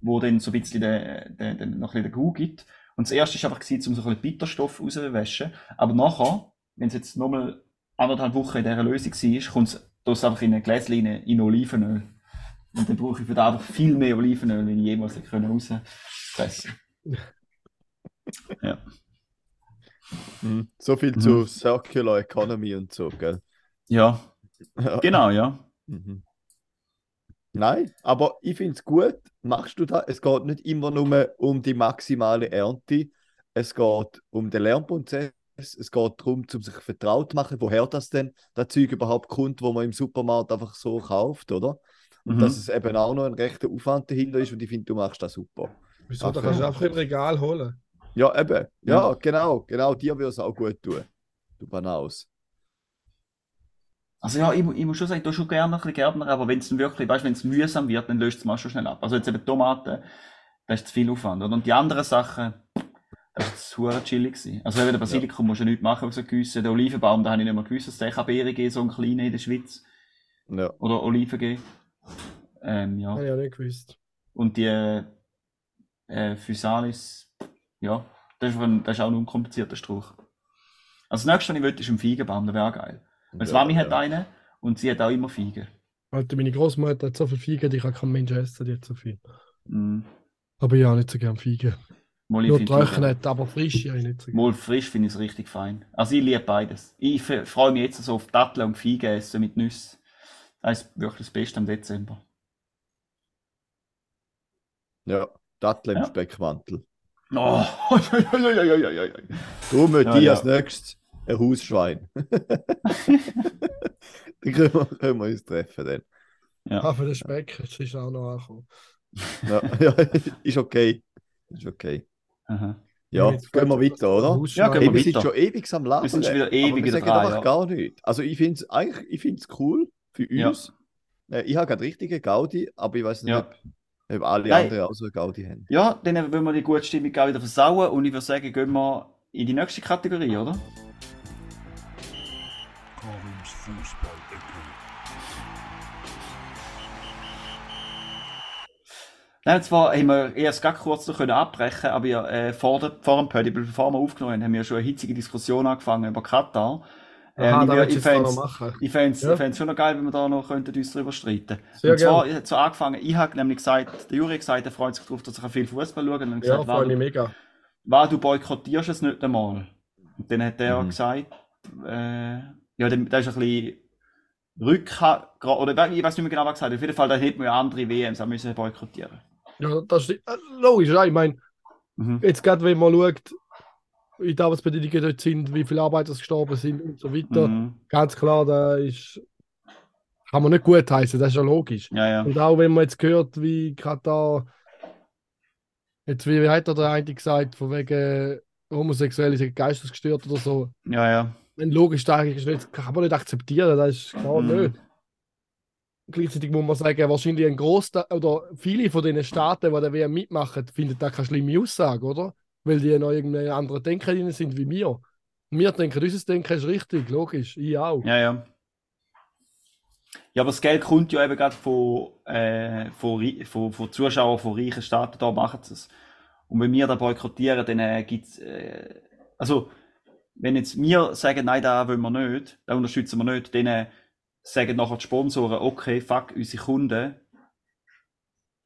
wo dann so ein bisschen den, den, den, noch ein bisschen den Gau gibt. Und das erste war einfach, gewesen, um so ein bisschen Bitterstoff rauszuwaschen. Aber nachher wenn es jetzt nochmal anderthalb Wochen in dieser Lösung war, kommt es einfach in eine Gläschen in Olivenöl. Und dann brauche ich für das einfach viel mehr Olivenöl, wenn ich jemals hätte rauspressen <laughs> Ja. Mhm. So viel Mhm. zu Circular Economy und so, gell? Ja, Ja. genau, ja. Mhm. Nein, aber ich finde es gut, machst du das. Es geht nicht immer nur um die maximale Ernte. Es geht um den Lernprozess. Es geht darum, um sich vertraut zu machen, woher das denn das Zeug überhaupt kommt, wo man im Supermarkt einfach so kauft, oder? Und Mhm. dass es eben auch noch ein rechter Aufwand dahinter ist und ich finde, du machst das super. Wieso? Da kannst du einfach im Regal holen. Ja, eben. Ja, Ja. genau. Genau, dir würde es auch gut tun. Du Banaus. Also ja, ich, ich muss schon sagen, ich tue schon gerne ein bisschen Gärtner, aber wenn es dann wirklich, weißt du, wenn es mühsam wird, dann löst es mal schon schnell ab. Also jetzt eben Tomaten, das ist zu viel Aufwand. Oder? Und die anderen Sachen, das war zu hure chillig. gewesen. Also eben der Basilikum musst du nichts machen außer gießen. Der Olivenbaum, da habe ich nicht mehr gewusst, dass es den Beeren geben, so einen kleinen in der Schweiz. Ja. Oder Oliven geben. Ähm, ja. Habe ich auch nicht gewusst. Und die äh, Physalis, ja, das ist, ein, das ist auch ein unkomplizierter Strauch. Also das nächste, was ich will, ist ein Feigenbaum, das wäre auch geil. Weil Ja, Mami hat ja. einen und sie hat auch immer Feigen. Alter, meine Großmutter hat so viel Feigen, die kann kein Mensch essen, die hat so viel. Mm. Aber ich habe nicht so gern Feigen. Mal, ich Nur find's auch- trocknet, aber frisch ich nicht so gern. Mal frisch finde ich es richtig fein. Also ich liebe beides. Ich freue mich jetzt so auf Datteln und Feigen essen mit Nüssen. Das ist wirklich das Beste am Dezember. Ja, Dattel im Ja. Speckmantel. Oh, <laughs> Darum möchte Ja, ich ja. als nächstes ein Hausschwein. <laughs> dann können wir, können wir uns treffen. Dann. Ah, für den Speck, jetzt ist auch noch angekommen. Ja, <laughs> ja, ist okay. Ist okay. Aha. Ja, Jetzt gehen wir weiter, oder? Ja, gehen wir wir sind schon ewig am Labern. Wir sind schon wieder ewig wir sagen dran, einfach ja. gar nichts. Also ich finde es eigentlich ich find's cool für Ja. uns. Äh, Ich habe gerade richtige Gaudi, aber ich weiß nicht, Ja. ob, ob alle Nein. anderen auch so eine Gaudi haben. Ja, dann wollen wir die gute Stimmung auch wieder versauen und ich würde sagen, gehen wir in die nächste Kategorie, oder? Karims Fußballecke. Nein, und zwar haben wir erst ganz kurz noch können abbrechen, aber ja, äh, vor, der, vor dem Pödi, bevor wir aufgenommen haben, haben wir schon eine hitzige Diskussion angefangen über Katar. Ähm, Aha, ich da du ich. Ich fände es Ja. schon noch geil, wenn wir da noch könnten uns darüber streiten Sehr Und zwar, ich so angefangen, ich habe nämlich gesagt, der Juri hat gesagt, er freut sich darauf, dass er viel Fußball schaut. Und dann Ja, gesagt, freue mich mega. was, du boykottierst es nicht einmal. Und dann hat er Mhm. gesagt, äh, ja, dann, da ist ein bisschen Rückhalt, oder ich weiß nicht mehr genau, was er gesagt hat. Auf jeden Fall, da hätten wir ja andere WMs auch müssen boykottieren. Ja, das ist äh, logisch. Ich meine, Mhm. jetzt gerade wenn man schaut, die Arbeitsbedingungen dort sind, wie viele Arbeiter gestorben sind und so weiter, Mhm. ganz klar, da ist. Kann man nicht gut heißen, das ist ja logisch. Ja, ja. Und auch wenn man jetzt hört, wie Katar. Jetzt, wie, wie hat er der eine gesagt, von wegen Homosexuelle sind geistesgestört oder so. Ja, ja. Wenn logisch da eigentlich nicht, kann man nicht akzeptieren, das ist klar Mhm. nicht. Gleichzeitig muss man sagen, wahrscheinlich ein Großteil oder viele von den Staaten, die der WM mitmachen, finden das keine schlimme Aussage, oder? Weil die noch irgendeine andere Denker drin sind wie wir. Wir denken, unser Denken ist richtig, logisch, ich auch. Ja, ja. Ja, aber das Geld kommt ja eben gerade von, äh, von, von, von Zuschauern von reichen Staaten, da machen sie es. Und wenn wir da boykottieren, dann äh, gibt es, äh, also, wenn jetzt wir sagen, nein, da wollen wir nicht, da unterstützen wir nicht, dann äh, sagen nachher die Sponsoren, okay, fuck, unsere Kunden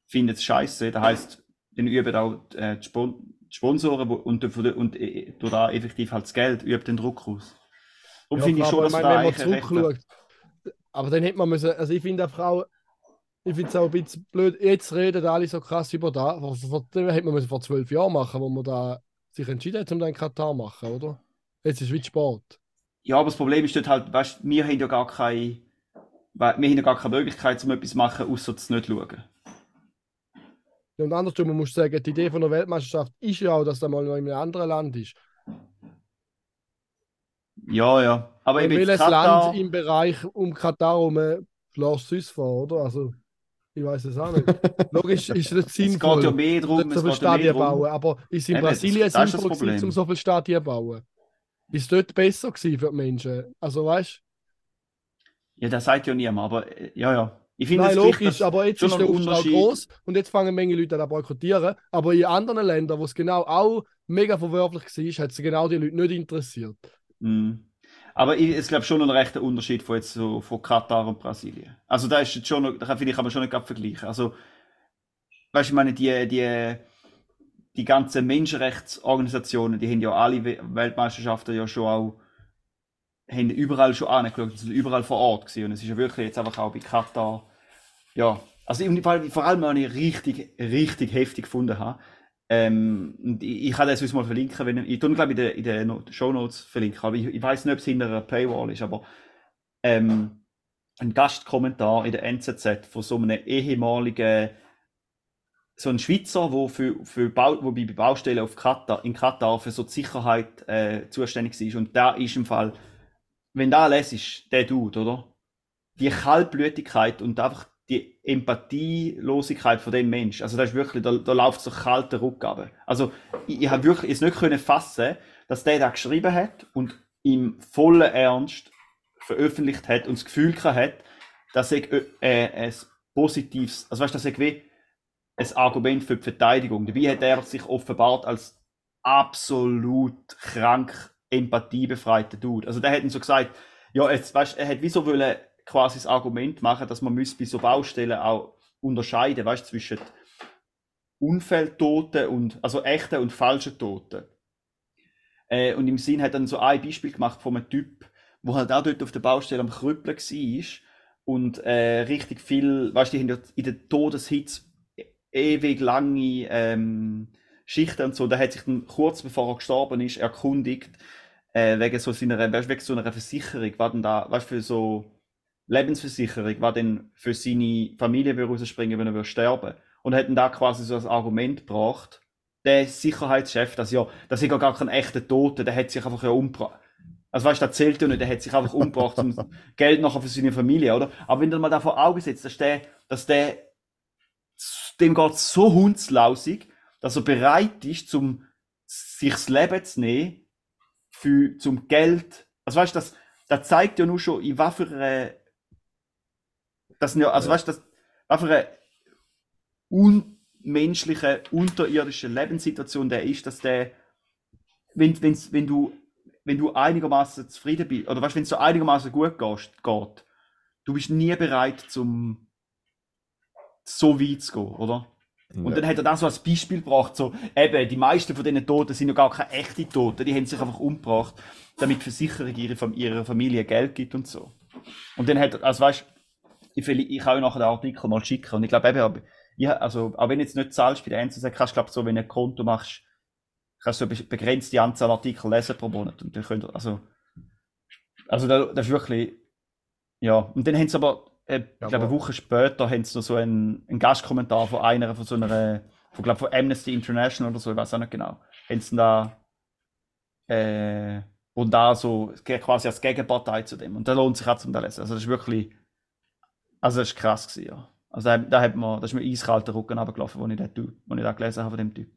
finden es scheiße, das heisst, dann üben auch äh, die, Spon die Sponsoren wo- und, und, und äh, durch da effektiv halt das Geld, übt den Druck aus. Darum Ja, finde ich schon, dass da wenn man zurückschaut, aber dann hätte man müssen, also ich finde einfach auch, ich finde es auch ein bisschen blöd, jetzt reden alle so krass über da, vor, vor, das hätte man müssen vor zwölf Jahren machen, wo man da sich entschieden hat, um dann Katar zu machen, oder? Jetzt ist es wie Sport. Ja, aber das Problem ist dort halt, weißt, wir haben ja gar keine, wir haben ja gar keine Möglichkeit, um etwas zu machen, außer zu nicht schauen. Ja, Und andersrum, man muss sagen, die Idee von der Weltmeisterschaft ist ja auch, dass da mal noch in einem anderen Land ist. Ja, ja. Aber Und jetzt welches Katar, Land im Bereich um Katar herum äh, schlägst du sonst vor, oder? Also, ich weiß es auch nicht. Logisch <laughs> ist es nicht es geht sinnvoll. ja mehr darum, so viele Stadien bauen. Aber ist in Eben, das- Brasilien das das sinnvoll Problem. gewesen, um so viele Stadien zu bauen? Ist dort besser gewesen für die Menschen? Also weißt Ja, das sagt ja niemand, aber äh, ja, ja. Ich finde Nein, es logisch, aber jetzt ist der Unterschied. groß und jetzt fangen Menge Leute an zu boykottieren. Aber in anderen Ländern, wo es genau auch mega verwerflich war, hat es genau die Leute nicht interessiert. Mhm. Aber ich, es glaube schon ein rechter Unterschied von jetzt so von Katar und Brasilien. Also da ist jetzt schon, da finde ich, kann man schon nicht vergleichen. Also, weißt du, ich meine, die, die, die ganzen Menschenrechtsorganisationen, die haben ja alle We- Weltmeisterschaften ja schon auch, haben überall schon angeschaut, sind überall vor Ort gewesen. Und es ist ja wirklich jetzt einfach auch bei Katar, ja, also vor allem, was ich richtig, richtig heftig gefunden habe, ähm, ich, ich kann das uns mal verlinken, wenn ich, tue glaube in den, in den Show Notes verlinken, aber ich, ich weiß nicht, ob es hinter einer Paywall ist, aber ähm, ein Gastkommentar in der NZZ von so einem ehemaligen so ein Schweizer, wo für, für Bau, wo bei Baustellen auf Katar, in Katar für so die Sicherheit äh, zuständig ist und da ist im Fall, wenn da alles ist, der Dude, oder? Die Kaltblütigkeit und einfach die Empathielosigkeit von dem Mensch, also das ist wirklich, da, da läuft so kalter Rückgabe. Also ich, ich habe wirklich es nicht können fassen, dass der da geschrieben hat und im vollen Ernst veröffentlicht hat und das Gefühl hat, dass ich äh, äh, ein positives, also weißt du, dass ich wie ein Argument für die Verteidigung. Dabei hat er sich offenbart als absolut krank empathiebefreiter Dude. Also der hat ihm so gesagt, ja, jetzt, weißt, er hat wieso wollen quasi das Argument machen, dass man müsste bei so Baustellen auch unterscheiden, weißt, zwischen Unfalltoten und also echten und falschen Toten. Äh, und im Sinn hat dann so ein Beispiel gemacht von einem Typ, wo halt auch dort auf der Baustelle am Krüppeln war und äh, richtig viel, weißt du, in der Todeshitze ewig lange ähm, Schichten und so. Da hat sich dann kurz bevor er gestorben ist erkundigt äh, wegen so seiner, weißt, du, wegen so einer Versicherung, war denn da, weißt du, für so Lebensversicherung, war denn für seine Familie würde rausspringen, wenn er würde sterben. Und hat dann da quasi so ein Argument gebracht, der Sicherheitschef, dass ja, das ist ja gar kein echter Toter, der hat sich einfach ja umgebracht. Also weißt du, das zählt ja nicht, der hat sich einfach umgebracht, um <laughs> Geld nachher für seine Familie, oder? Aber wenn du mal da vor Augen setzt, dass der, dass der, dem geht so hundslausig, dass er bereit ist, zum, sich das Leben zu nehmen, für, zum Geld. Also weißt du, das, das zeigt ja nur schon, in was für eine, das sind ja, also weißt du, das, was für eine unmenschliche, unterirdische Lebenssituation der ist, dass der, wenn, wenn's, wenn du, wenn du einigermaßen zufrieden bist, oder weißt, wenn es so einigermaßen gut gehst, geht, du bist nie bereit, zum so weit zu gehen, oder? Und dann hat er das so als Beispiel gebracht, so, eben, die meisten von diesen Toten sind ja gar keine echten Toten, die haben sich einfach umgebracht, damit die Versicherung ihre, ihrer Familie Geld gibt und so. Und dann hat er, also weißt ich, ich kann euch nachher den Artikel mal schicken und ich glaube eben, ja, also, auch wenn du jetzt nicht zahlst bei der NZZ, kannst du, glaube so, wenn du ein Konto machst, kannst du eine be- begrenzte Anzahl Artikel lesen pro Monat und dann könnt ihr, also, also da- das ist wirklich, ja, und dann haben sie aber, äh, ich glaube, eine Woche später haben sie noch so einen, einen Gastkommentar von einer, von so einer, von, glaub, von Amnesty International oder so, ich weiß auch nicht genau, haben sie da, äh, und da so quasi als Gegenpartei zu dem. Und da lohnt sich auch zum lesen. Also das ist wirklich, also das ist krass gewesen, ja. Also da, da hat man, da ist mir eiskalter Rücken runtergelaufen, als ich als ich da gelesen habe von dem Typ.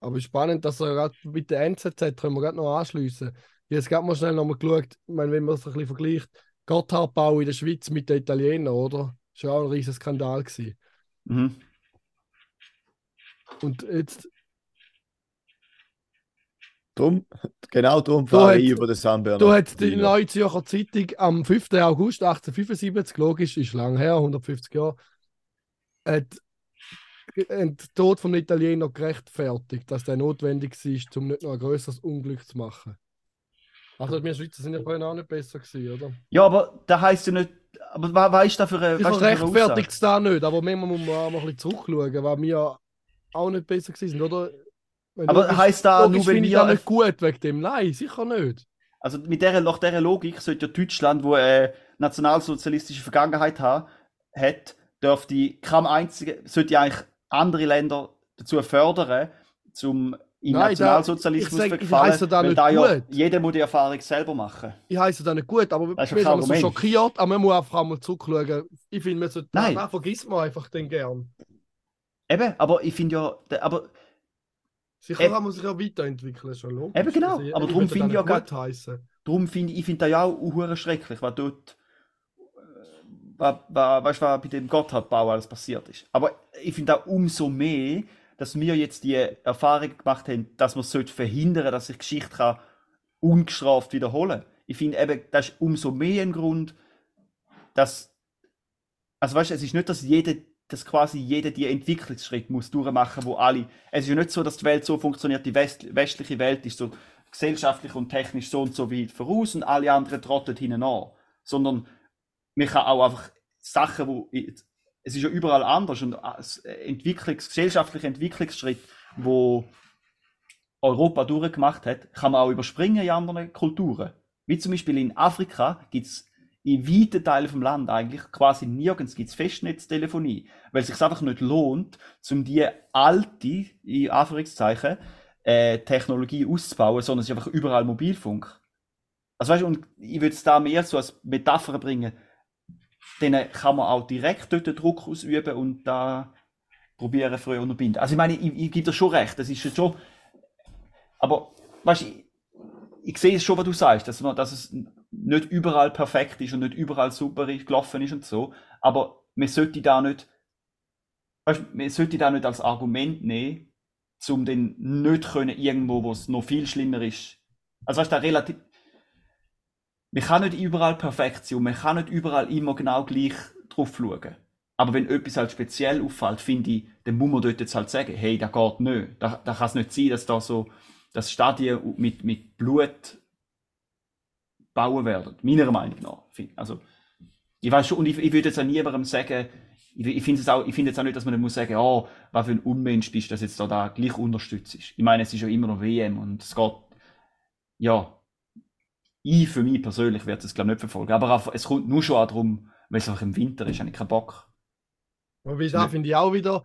Aber spannend, dass er gerade mit der NZZ können wir gerade noch habe jetzt gerade mal schnell nochmal geschaut, ich meine, wenn man es ein bisschen vergleicht, Gotthardbau in der Schweiz mit den Italienern, oder? Das war auch ein riesiger Skandal. Gewesen. Mhm. Und jetzt, Drum, genau darum Da fahre hat- ich über den San da Bernardino. hat die Neue Zürcher Zeitung am 5. August 1875, logisch, ist lang her, 150 Jahre, hat den Tod vom Italiener gerechtfertigt, dass der notwendig war, um nicht noch ein größeres Unglück zu machen. Also wir Schweizer sind ja vorhin auch nicht besser gewesen, oder? Ja, aber da heisst ja nicht, aber was, was ist da für eine, Ich was ist da für eine rechtfertigt es da nicht, aber manchmal muss man auch mal ein bisschen zurückschauen, weil wir auch nicht besser gewesen sind, oder? Wenn Aber heisst da logisch nur, wenn wir- das nicht gut wegen dem? Nein, sicher nicht. Also mit der, nach dieser Logik sollte ja Deutschland, wo eine nationalsozialistische Vergangenheit ha, hat, dürfte kein einzige, sollte eigentlich andere Länder dazu fördern, zum im Nein, da- Nationalsozialismus ich sag- zu ich da weil nicht da ja gut. jeder muss die Erfahrung selber machen. Ich heiße das nicht gut, aber kein sind so schockiert, aber man muss einfach einmal zurückschauen. Ich finde, man sollte, Nein. das vergisst man einfach dann gern. Eben, aber ich finde ja, aber Sicher Eben. kann man sich ja weiterentwickeln, schon logisch. Eben genau, aber darum finde ich ja heißen. Darum finde ich, ich finde das ja auch schrecklich, was dort, äh, was, was, weißt, du, was bei dem Gotthardbau alles passiert ist. Aber ich finde auch umso mehr, dass wir jetzt die Erfahrung gemacht haben, dass man sollte verhindern, dass sich Geschichte kann ungestraft wiederholen. ich finde eben, das ist umso mehr ein Grund, dass, also weißt du, es ist nicht, dass jeder, dass quasi jeder die Entwicklungsschritt muss durchmachen, wo alle, es ist ja nicht so, dass die Welt so funktioniert, die West, westliche Welt ist so gesellschaftlich und technisch so und so weit voraus und alle anderen trotten hinten an, sondern man kann auch einfach Sachen, wo, es ist ja überall anders und das Entwicklungs, gesellschaftliche Entwicklungsschritt, wo Europa durchgemacht hat, kann man auch überspringen in anderen Kulturen. Wie zum Beispiel in Afrika gibt es in weiten Teilen vom Land eigentlich quasi nirgends gibt's Festnetztelefonie, weil es sich einfach nicht lohnt, um die alte, in Anführungszeichen, äh, Technologie auszubauen, sondern es ist einfach überall Mobilfunk. Also weißt du, und ich würde es da mehr so als Metapher bringen, denen kann man auch direkt dort den Druck ausüben und da probieren früher unterbinden. Also ich meine, ich, ich gebe dir schon recht, das ist schon, aber weißt ich, ich sehe es schon, was du sagst, dass, man, dass es nicht überall perfekt ist und nicht überall super ist, gelaufen ist und so, aber man sollte da nicht, weißt, man sollte da nicht als Argument nehmen, um den nicht können irgendwo, wo es noch viel schlimmer ist. Also weißt du, relativ, man kann nicht überall perfekt sein und man kann nicht überall immer genau gleich drauf schauen. Aber wenn etwas halt speziell auffällt, finde ich, dann muss man dort jetzt halt sagen, hey, das geht nicht. Da, da kann es nicht sein, dass da so, dass Stadien mit, mit Blut bauen werden. Meiner Meinung nach. Also, ich weiß schon, und ich, ich würde jetzt auch niemandem sagen, ich, ich finde es auch, ich auch nicht, dass man dann muss sagen, oh, was für ein Unmensch bist, dass jetzt da, da gleich unterstützt. Ich meine, es ist ja immer noch WM und es geht, ja, ich für mich persönlich werde es glaube nicht verfolgen. Aber auch, es kommt nur schon auch darum, weil es einfach im Winter ist, habe ich keinen Bock. Aber wie da finde ich auch wieder,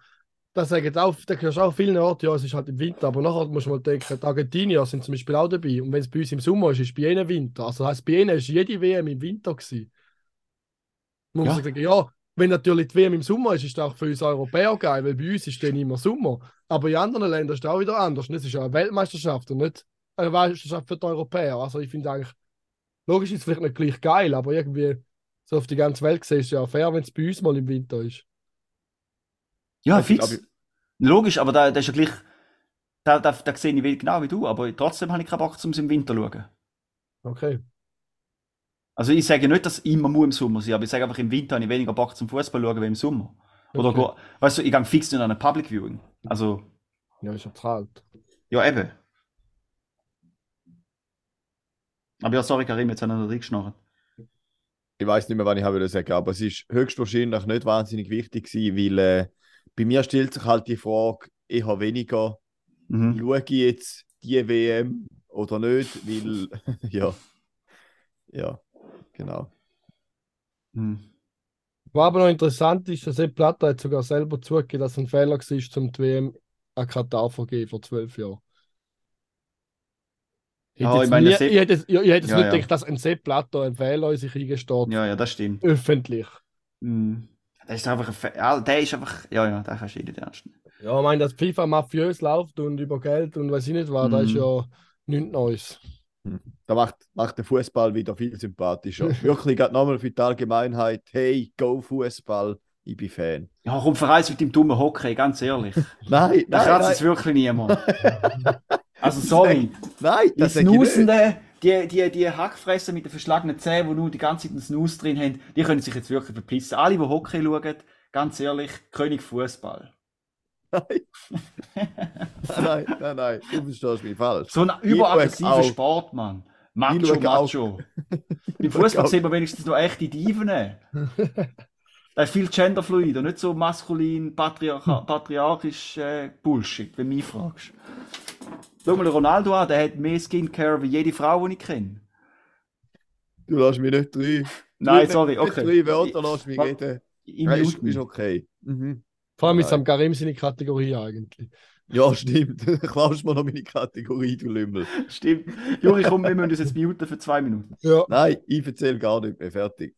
da sagen auch, da hörst du auch vielen Orten, ja, es ist halt im Winter, aber nachher musst du mal denken, die Argentinier sind zum Beispiel auch dabei. Und wenn es bei uns im Sommer ist, ist es bei ihnen Winter. Also das heisst, bei ihnen ist jede WM im Winter gewesen. Man muss Ja. sagen, ja, wenn natürlich die WM im Sommer ist, ist das auch für uns Europäer geil, weil bei uns ist dann immer Sommer. Aber in anderen Ländern ist das auch wieder anders. Und es ist ja eine Weltmeisterschaft und nicht eine Meisterschaft für die Europäer. Also ich finde eigentlich, logisch ist es vielleicht nicht gleich geil, aber irgendwie so auf die ganze Welt gesehen ist es ja fair, wenn es bei uns mal im Winter ist. Ja, Also, fix. aber- Logisch, aber da, da ist ja gleich, da, da, da sehe ich genau wie du, aber trotzdem habe ich keinen Bock, um es im Winter zu schauen. Okay. Also ich sage nicht, dass immer muss im Sommer sein, aber ich sage einfach, im Winter habe ich weniger Bock zum Fußball schauen wie im Sommer. Oder Okay. go, weißt du, ich gehe fix nicht an ein Public Viewing. Also, Ja, ist ja kalt. ja eben. Aber ja, sorry Karim, jetzt habe ich noch reingeschnarrt. ich weiß nicht mehr, wann ich habe sagen, aber es ist höchstwahrscheinlich nicht wahnsinnig wichtig gewesen, weil äh, bei mir stellt sich halt die Frage eher weniger, Mhm. schaue ich jetzt die WM oder nicht, weil <laughs> ja, ja, genau. Mhm. Was aber noch interessant ist, dass Sepp Blatter hat sogar selber zugegeben, dass es ein Fehler war, zum die WM an Katar vergeben vor zwölf Jahren. Ich Ja, hätte ich meine, nie- Sepp- ich hätte ich hätte jetzt Ja, nicht ja. gedacht, dass ein Sepp Blatter ein Fehler sich eingesteht, Ja, ja, das stimmt. öffentlich. Mhm. Der ist einfach ein Fe ja, der ist einfach, ja, ja, der kannst du nicht ernst nehmen. Ja, ich meine, dass FIFA mafiös läuft und über Geld und weiß ich nicht was, das ist Mhm. ja nichts Neues. Da macht, macht der Fußball wieder viel sympathischer. <laughs> Wirklich, gerade nochmal für die Allgemeinheit, hey, go Fußball, ich bin Fan. Ja, komm, verreis mit dem dummen Hockey, ganz ehrlich. <laughs> Nein, Da nein, kratzt nein, es wirklich niemand. <laughs> Also, sorry. nein, das ich nicht. Die, die, die Hackfressen mit den verschlagenen Zähnen, die nur die ganze Zeit einen Snus drin haben, die können sich jetzt wirklich verpissen. Alle, die Hockey schauen, ganz ehrlich, König Fußball. Nein, nein, nein, du verstehst mich falsch. So ein überaggressiver schau auch. Sport, Mann. Macho. Macho. Im Fußball sieht man wenigstens noch echte Diven. <laughs> Da ist viel genderfluid und nicht so maskulin, patriarcha patriarchisch äh, Bullshit, wenn du mich fragst. Schau mal Ronaldo an, der hat mehr Skincare wie jede Frau, die ich kenne. Du lässt mich nicht drei. Nein, sorry, nicht okay. Drei Wörter lässt mich reden. Ja, ist, ist okay. Mhm. Vor allem ist Nein. am Karim seine Kategorie eigentlich. Ja, stimmt. Klaust mir noch meine Kategorie, du Lümmel. Stimmt. Juri, komm, wir müssen uns jetzt muten für zwei Minuten. Ja. Nein, ich erzähle gar nicht mehr. Fertig.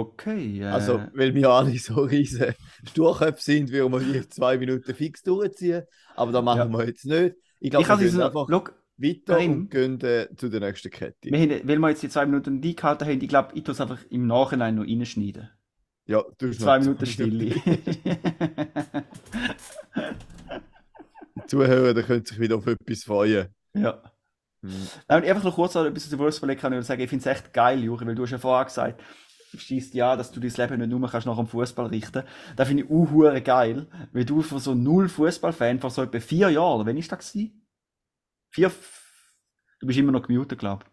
Okay. Äh, Also, weil wir alle so riesen Sturköpfe sind, würden wir die zwei Minuten fix durchziehen. Aber das machen Ja. wir jetzt nicht. Ich glaube, wir gehen einfach. einfach Look, weiter Karim. und gehen äh, zu der nächsten Kette. wir haben, weil wir jetzt die zwei Minuten nicht gehalten haben, ich glaube, ich tue es einfach im Nachhinein noch reinschneiden. Ja, du Zwei Minuten Stille. <laughs> Die Zuhörer die können sich wieder auf etwas freuen. ja. Hm. Nein, einfach noch kurz etwas zu Wolfsburg kann ich sagen, ich finde es echt geil, Juri, weil du hast ja vorher gesagt, schießt ja, dass du dein Leben nicht nur kannst nach dem Fußball richten. Das finde ich auch geil, weil du von so null Fußballfan vor so etwa vier Jahren, wann ist das gewesen? Vier, du bist immer noch gemutet, glaube ich.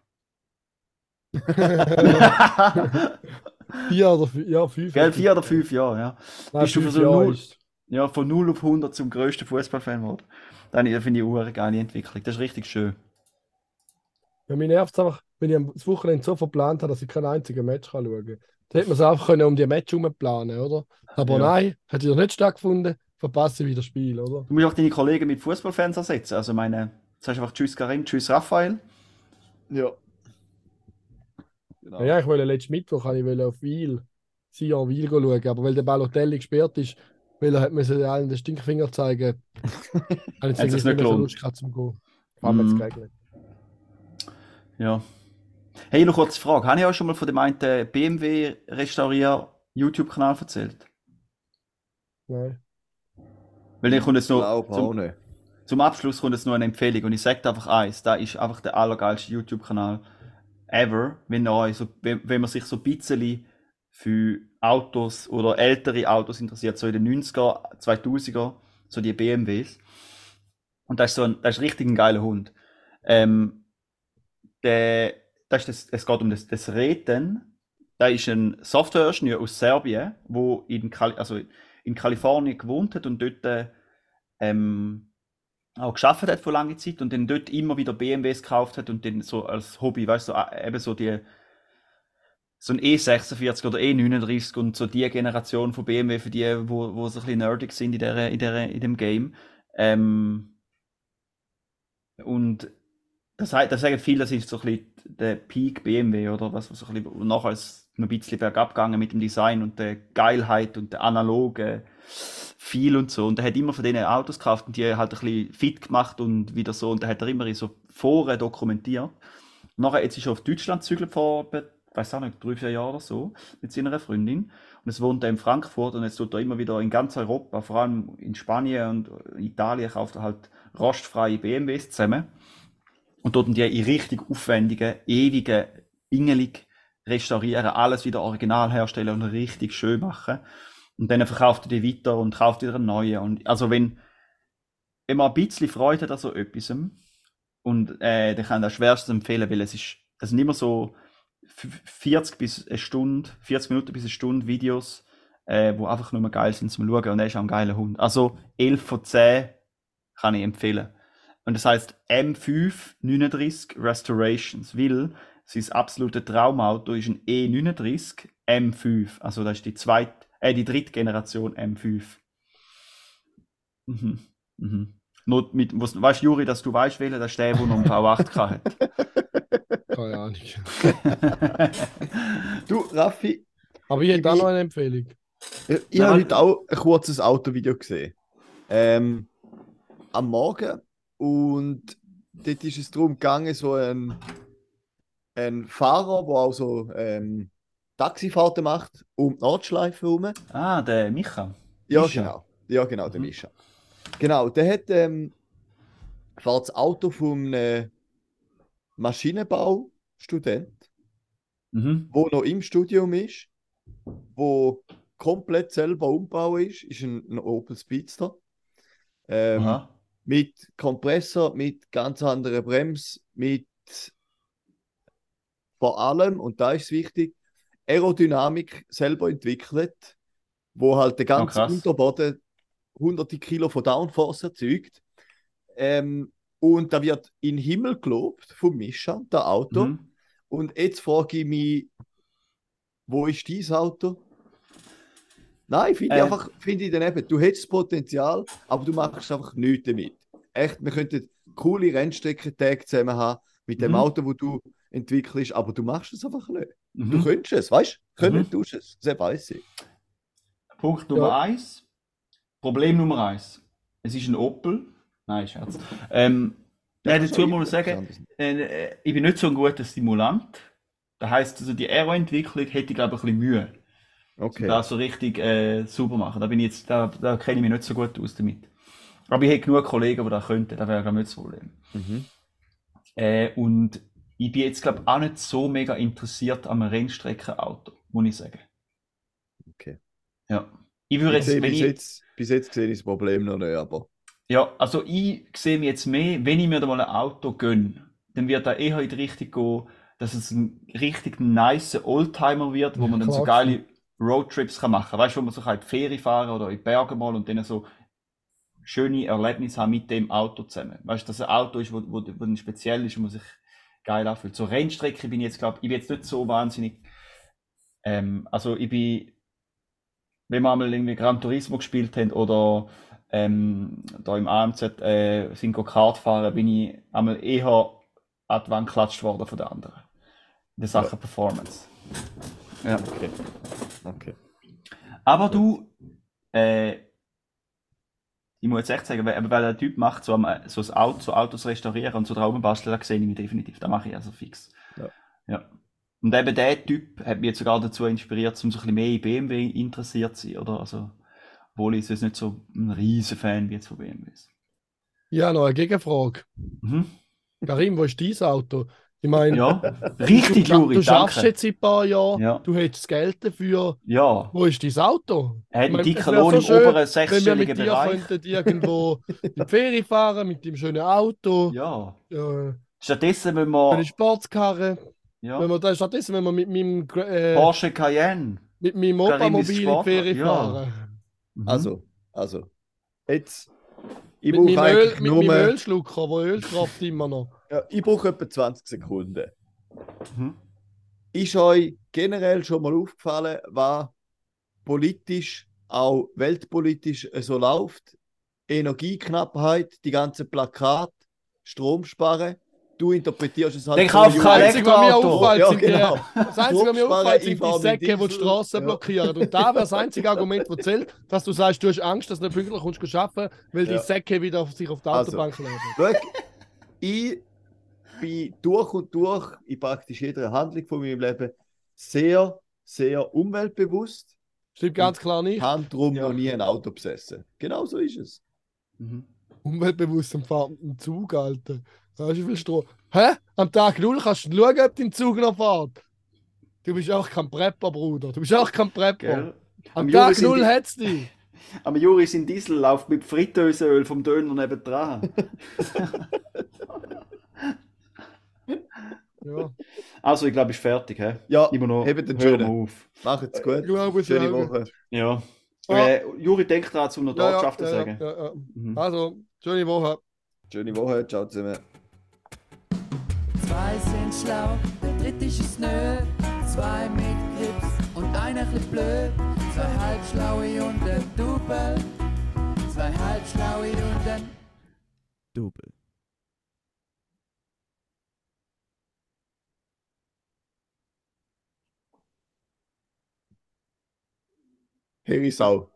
<laughs> Vier oder fünf, ja, fünf. Gell, vier oder fünf Jahre, ja. Nein, bist du von so Jahre null- ist- Ja, von 0 auf 100 zum grössten Fußballfan geworden. Dann das finde ich eine hure geile Entwicklung. Das ist richtig schön. Ja, mir nervt es einfach, wenn ich am das Wochenende so verplant habe, dass ich kein einziges Match kann schauen kann. Da hätte man es einfach können um die Match herum planen, oder? Aber Ja. nein, hat wieder nicht stattgefunden, verpasse ich wieder das Spiel, oder? Du musst auch deine Kollegen mit Fußballfans ersetzen. Also meine, sagst einfach Tschüss Karim, Tschüss Raphael. Ja. Genau. Ja, ich wollte letzten Mittwoch ich wollte auf Wiel, Sion Wiel schauen, aber weil der Balotelli gesperrt ist, weil er hat müssen allen den Stinkfinger zeigen, <laughs> habe ich Hat eigentlich nicht mehr so gelohnt? Lust zum Gehen. Mm. jetzt geregnet. Ja. Hey, noch kurz eine Frage. Habe ich auch schon mal von dem einen BMW Restaurier YouTube-Kanal erzählt? Nein. Weil dann kommt jetzt Ich noch glaube auch zum, nicht. zum Abschluss kommt jetzt noch eine Empfehlung und ich sage einfach eins, da ist einfach der allergeilste YouTube-Kanal ever, wenn, euch so, wenn, wenn man sich so ein bisschen für Autos oder ältere Autos interessiert, so in den 90er, 2000er, so die BMWs. Und das ist so ein, das ist richtig ein geiler Hund. Ähm, der, das ist das, es geht um das, das Reden. Da ist ein Software-Ingenieur aus Serbien, wo in, Kali also in Kalifornien gewohnt hat und dort äh, ähm, auch geschafft hat vor langer Zeit und dann dort immer wieder BMWs gekauft hat und dann so als Hobby, weißt du, so, äh, eben so die so ein E46 oder E39 und so die Generation von BMW für die, wo, wo so ein bisschen nerdig sind in, der, in, der, in dem Game. Ähm, und das, das sagen viele, das ist so ein bisschen der Peak BMW oder was, so ein bisschen, nachher ist noch ein bisschen bergab gegangen mit dem Design und der Geilheit und der analoge viel und so. Und er hat immer von diesen Autos gekauft und die halt ein bisschen fit gemacht und wieder so. Und da hat er immer in so Foren dokumentiert. Nachher, jetzt ist er auf Deutschland gezügelt vor, ich weiß auch nicht, drei, vier Jahren oder so, mit seiner Freundin. Und es wohnt er in Frankfurt und jetzt tut er immer wieder in ganz Europa, vor allem in Spanien und Italien, kauft er halt rostfreie BMWs zusammen. Und dort die in richtig aufwendigen, ewigen, ingelig restaurieren, alles wieder original herstellen und richtig schön machen. Und dann verkauft er die weiter und kauft wieder einen neuen. Und also wenn, wenn man ein bisschen Freude hat an so etwas, und äh, dann kann ich das schwerstens empfehlen, weil es ist, das sind immer so f- 40 bis eine Stunde, 40 Minuten bis eine Stunde Videos, äh, wo einfach nur geil sind zum Schauen und er ist auch ein geiler Hund. Also 11 von 10 kann ich empfehlen. Und das heißt M5 39 Restorations, weil sein absolute Traumauto ist ein E39 M5. Also das ist die zweite, äh, die dritte Generation M5. Mhm. Mhm. Nur mit, was, weißt Juri, dass du weißt, welcher das ist der, der noch einen V8 hat. <laughs> Keine Ahnung. Du, Raffi, Aber ich hätte auch noch eine Empfehlung. ich, ich habe heute auch ein kurzes Autovideo gesehen. Ähm, am Morgen. Und dort ist es darum gegangen, so ein, ein Fahrer, der auch so ähm, Taxifahrten macht, um die Nordschleife herum. ah, der Micha. Ja, Mischa. genau. Ja, genau, der Mhm. Mischa. Genau, der hat ähm, fährt das Auto von einem Maschinenbaustudent, Mhm. wo noch im Studium ist, wo komplett selber umbau ist, ist ein, ein Opel Speedster. Ähm, Aha. Mit Kompressor, mit ganz anderen Brems, mit vor allem, und da ist es wichtig, Aerodynamik selber entwickelt, wo halt der ganze krass. Unterboden hunderte Kilo von Downforce erzeugt. Ähm, und da wird in den Himmel gelobt vom Mischa, der Auto. Mhm. Und jetzt frage ich mich, wo ist dein Auto? Nein, finde ich Äh. einfach, finde ich daneben, du hättest das Potenzial, aber du machst einfach nichts damit. Echt, wir könnten coole Rennstreckentage zusammen haben mit dem Mhm. Auto, wo du entwickelst, aber du machst es einfach nicht. Mhm. Du könntest es, weißt du? Können Mhm. tust es. Sehr weiß ich. Punkt Nummer Ja. eins. Problem Nummer eins. Es ist ein Opel. Nein, Scherz. Ähm, nein, dazu muss man sagen, äh, ich bin nicht so ein guter Simulant. Das heisst, also die Aero-Entwicklung hätte ich glaube ich ein bisschen Mühe, um Okay. das so richtig äh, sauber machen. Da bin ich jetzt, da, da kenne ich mich nicht so gut aus damit. Aber ich hätte genug Kollegen, die das könnten. Das wäre glaube ich nicht das Problem. Mhm. Äh, und ich bin jetzt glaube ich auch nicht so mega interessiert am Rennstreckenauto, muss ich sagen. Okay. Ja. Ich würde Ich jetzt, wenn bis, ich, jetzt, bis jetzt sehe ich das Problem noch nicht, aber. Ja, also ich sehe mich jetzt mehr, wenn ich mir da mal ein Auto gönne, dann wird er eher in die Richtung gehen, dass es ein richtig nice Oldtimer wird, wo Ja, man dann so geile Roadtrips kann machen. Weißt du, wo man so kann die Ferien fahren oder in Berge mal und dann so schöne Erlebnisse haben mit dem Auto zusammen. Weißt du, dass ein Auto ist, wo, wo, wo speziell ist und man sich geil anfühlt. So Rennstrecke bin ich jetzt, glaube ich, bin jetzt nicht so wahnsinnig. Ähm, also ich bin, wenn wir einmal irgendwie Gran Turismo gespielt haben oder ähm, da im AMZ äh, sind Kart fahren, bin ich einmal eher an die Wand geklatscht worden von den anderen. In der Sache Performance. Ja. Okay. Okay. Aber du, äh, ich muss jetzt echt sagen, weil, aber weil der Typ macht so, am, so, das Auto, so Autos restaurieren und so drauf basteln, da sehe ich mich definitiv. Das mache ich also fix. Ja. ja. Und eben der Typ hat mich jetzt sogar dazu inspiriert, um so ein bisschen mehr in BMW interessiert zu sein, oder? Also, obwohl ich jetzt nicht so ein riesen Fan wie jetzt von BMWs. Ja, noch eine Gegenfrage. Mhm. Karim, wo ist dein Auto? Ich meine, Ja, richtig, du, Juri, du schaffst danke. jetzt seit ein paar Jahren, Ja. du hättest das Geld dafür. Ja, Wo ist dein Auto? er hat Ich meine, einen dicken Lohn so im oberen Wenn wir sechsstelligen mit dir Bereich. könnten irgendwo in die Ferien fahren mit dem schönen Auto, Ja. äh, Stattdessen müssen eine wir, Sportskarre, ja, wenn wir stattdessen wenn wir mit meinem, äh, Porsche Cayenne. mit meinem Opamobil in die Ferien ja. fahren. Mhm. Also, also. Jetzt. Ich Mit brauche meinem, Öl, eigentlich mit nur. meinem Ölschlucker, wo Öl immer noch. Ja, ich brauche etwa 20 Sekunden. Mhm. Ist euch generell schon mal aufgefallen, was politisch, auch weltpolitisch äh, so läuft? Energieknappheit, die ganzen Plakate, Stromsparen. Du interpretierst es halt Dann kauf kein Das Einzige, was mir Elektroauto. auffällt, Ja, sind die- genau. Das Einzige, was mir auffällt, sind die Säcke, die die Diesel. Straße Ja. blockieren. Und da wäre das einzige Argument, das zählt, dass du sagst, du hast Angst, dass du nicht pünktlich kommst arbeiten, weil die Ja. Säcke wieder auf sich auf die Also. Autobahn kleben. Schau, ich bin durch und durch in praktisch jeder Handlung von meinem Leben sehr, sehr umweltbewusst. Stimmt ganz klar nicht. Haben darum Ja. noch nie ein Auto besessen. Genau so ist es. Mhm. Umweltbewusst am fahrenden Zug, Alter. Da hast du viel Strom. Hä? Am Tag null kannst du schauen, ob dein Zug noch fährt. Du bist auch kein Prepper, Bruder. Du bist auch kein Prepper. Gell? Am Am Tag null die- hat's dich. <laughs> Aber Juri, sein Diesel läuft mit Fritteusenöl vom Döner nebendran. <laughs> Ja, also, ich glaube, ich bin fertig. He? Ja, Immer noch. hebt den schönen. mal auf. Macht's gut. ich glaube, Schöne Woche. Ja. Ah. Äh, Juri, denk dran, zum noch ja, ja, Ortschaften ja, sagen. ja, ja. Mhm. Also, schöne Woche. Schöne Woche. Ciao zusammen. Zwei sind schlau, der dritte ist es nö. Zwei mit Grips und einer chli blöd. Zwei halbschlaue und ein Double. Zwei halbschlaue und ein Double. Harry Sau.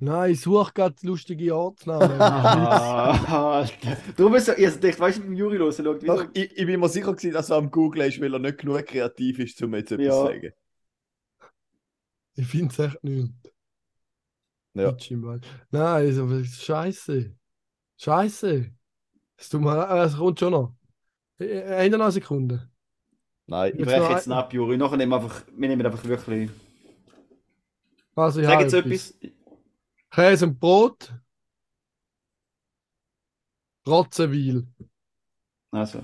Nein, ich suche gerade lustige Ortsnamen. <laughs> <laughs> Ah, Alter. Darum ist er, ich dachte, weißt du, mit dem Juri los? Doch, ich, ich bin mir sicher gewesen, dass er am Google ist, weil er nicht genug kreativ ist, um jetzt etwas Ja. zu sagen. ich finde es echt nicht. Ja. Nein, also, scheiße. Scheiße. Es tut mir äh, es kommt schon noch. Äh, äh, In einer Sekunde. Nein, Ich breche noch jetzt ein- ab, Juri. Nachher nehmen wir einfach, wir nehmen einfach wirklich. Also, ich Sag jetzt etwas. Käse und Brot. Rotzenwil. Also.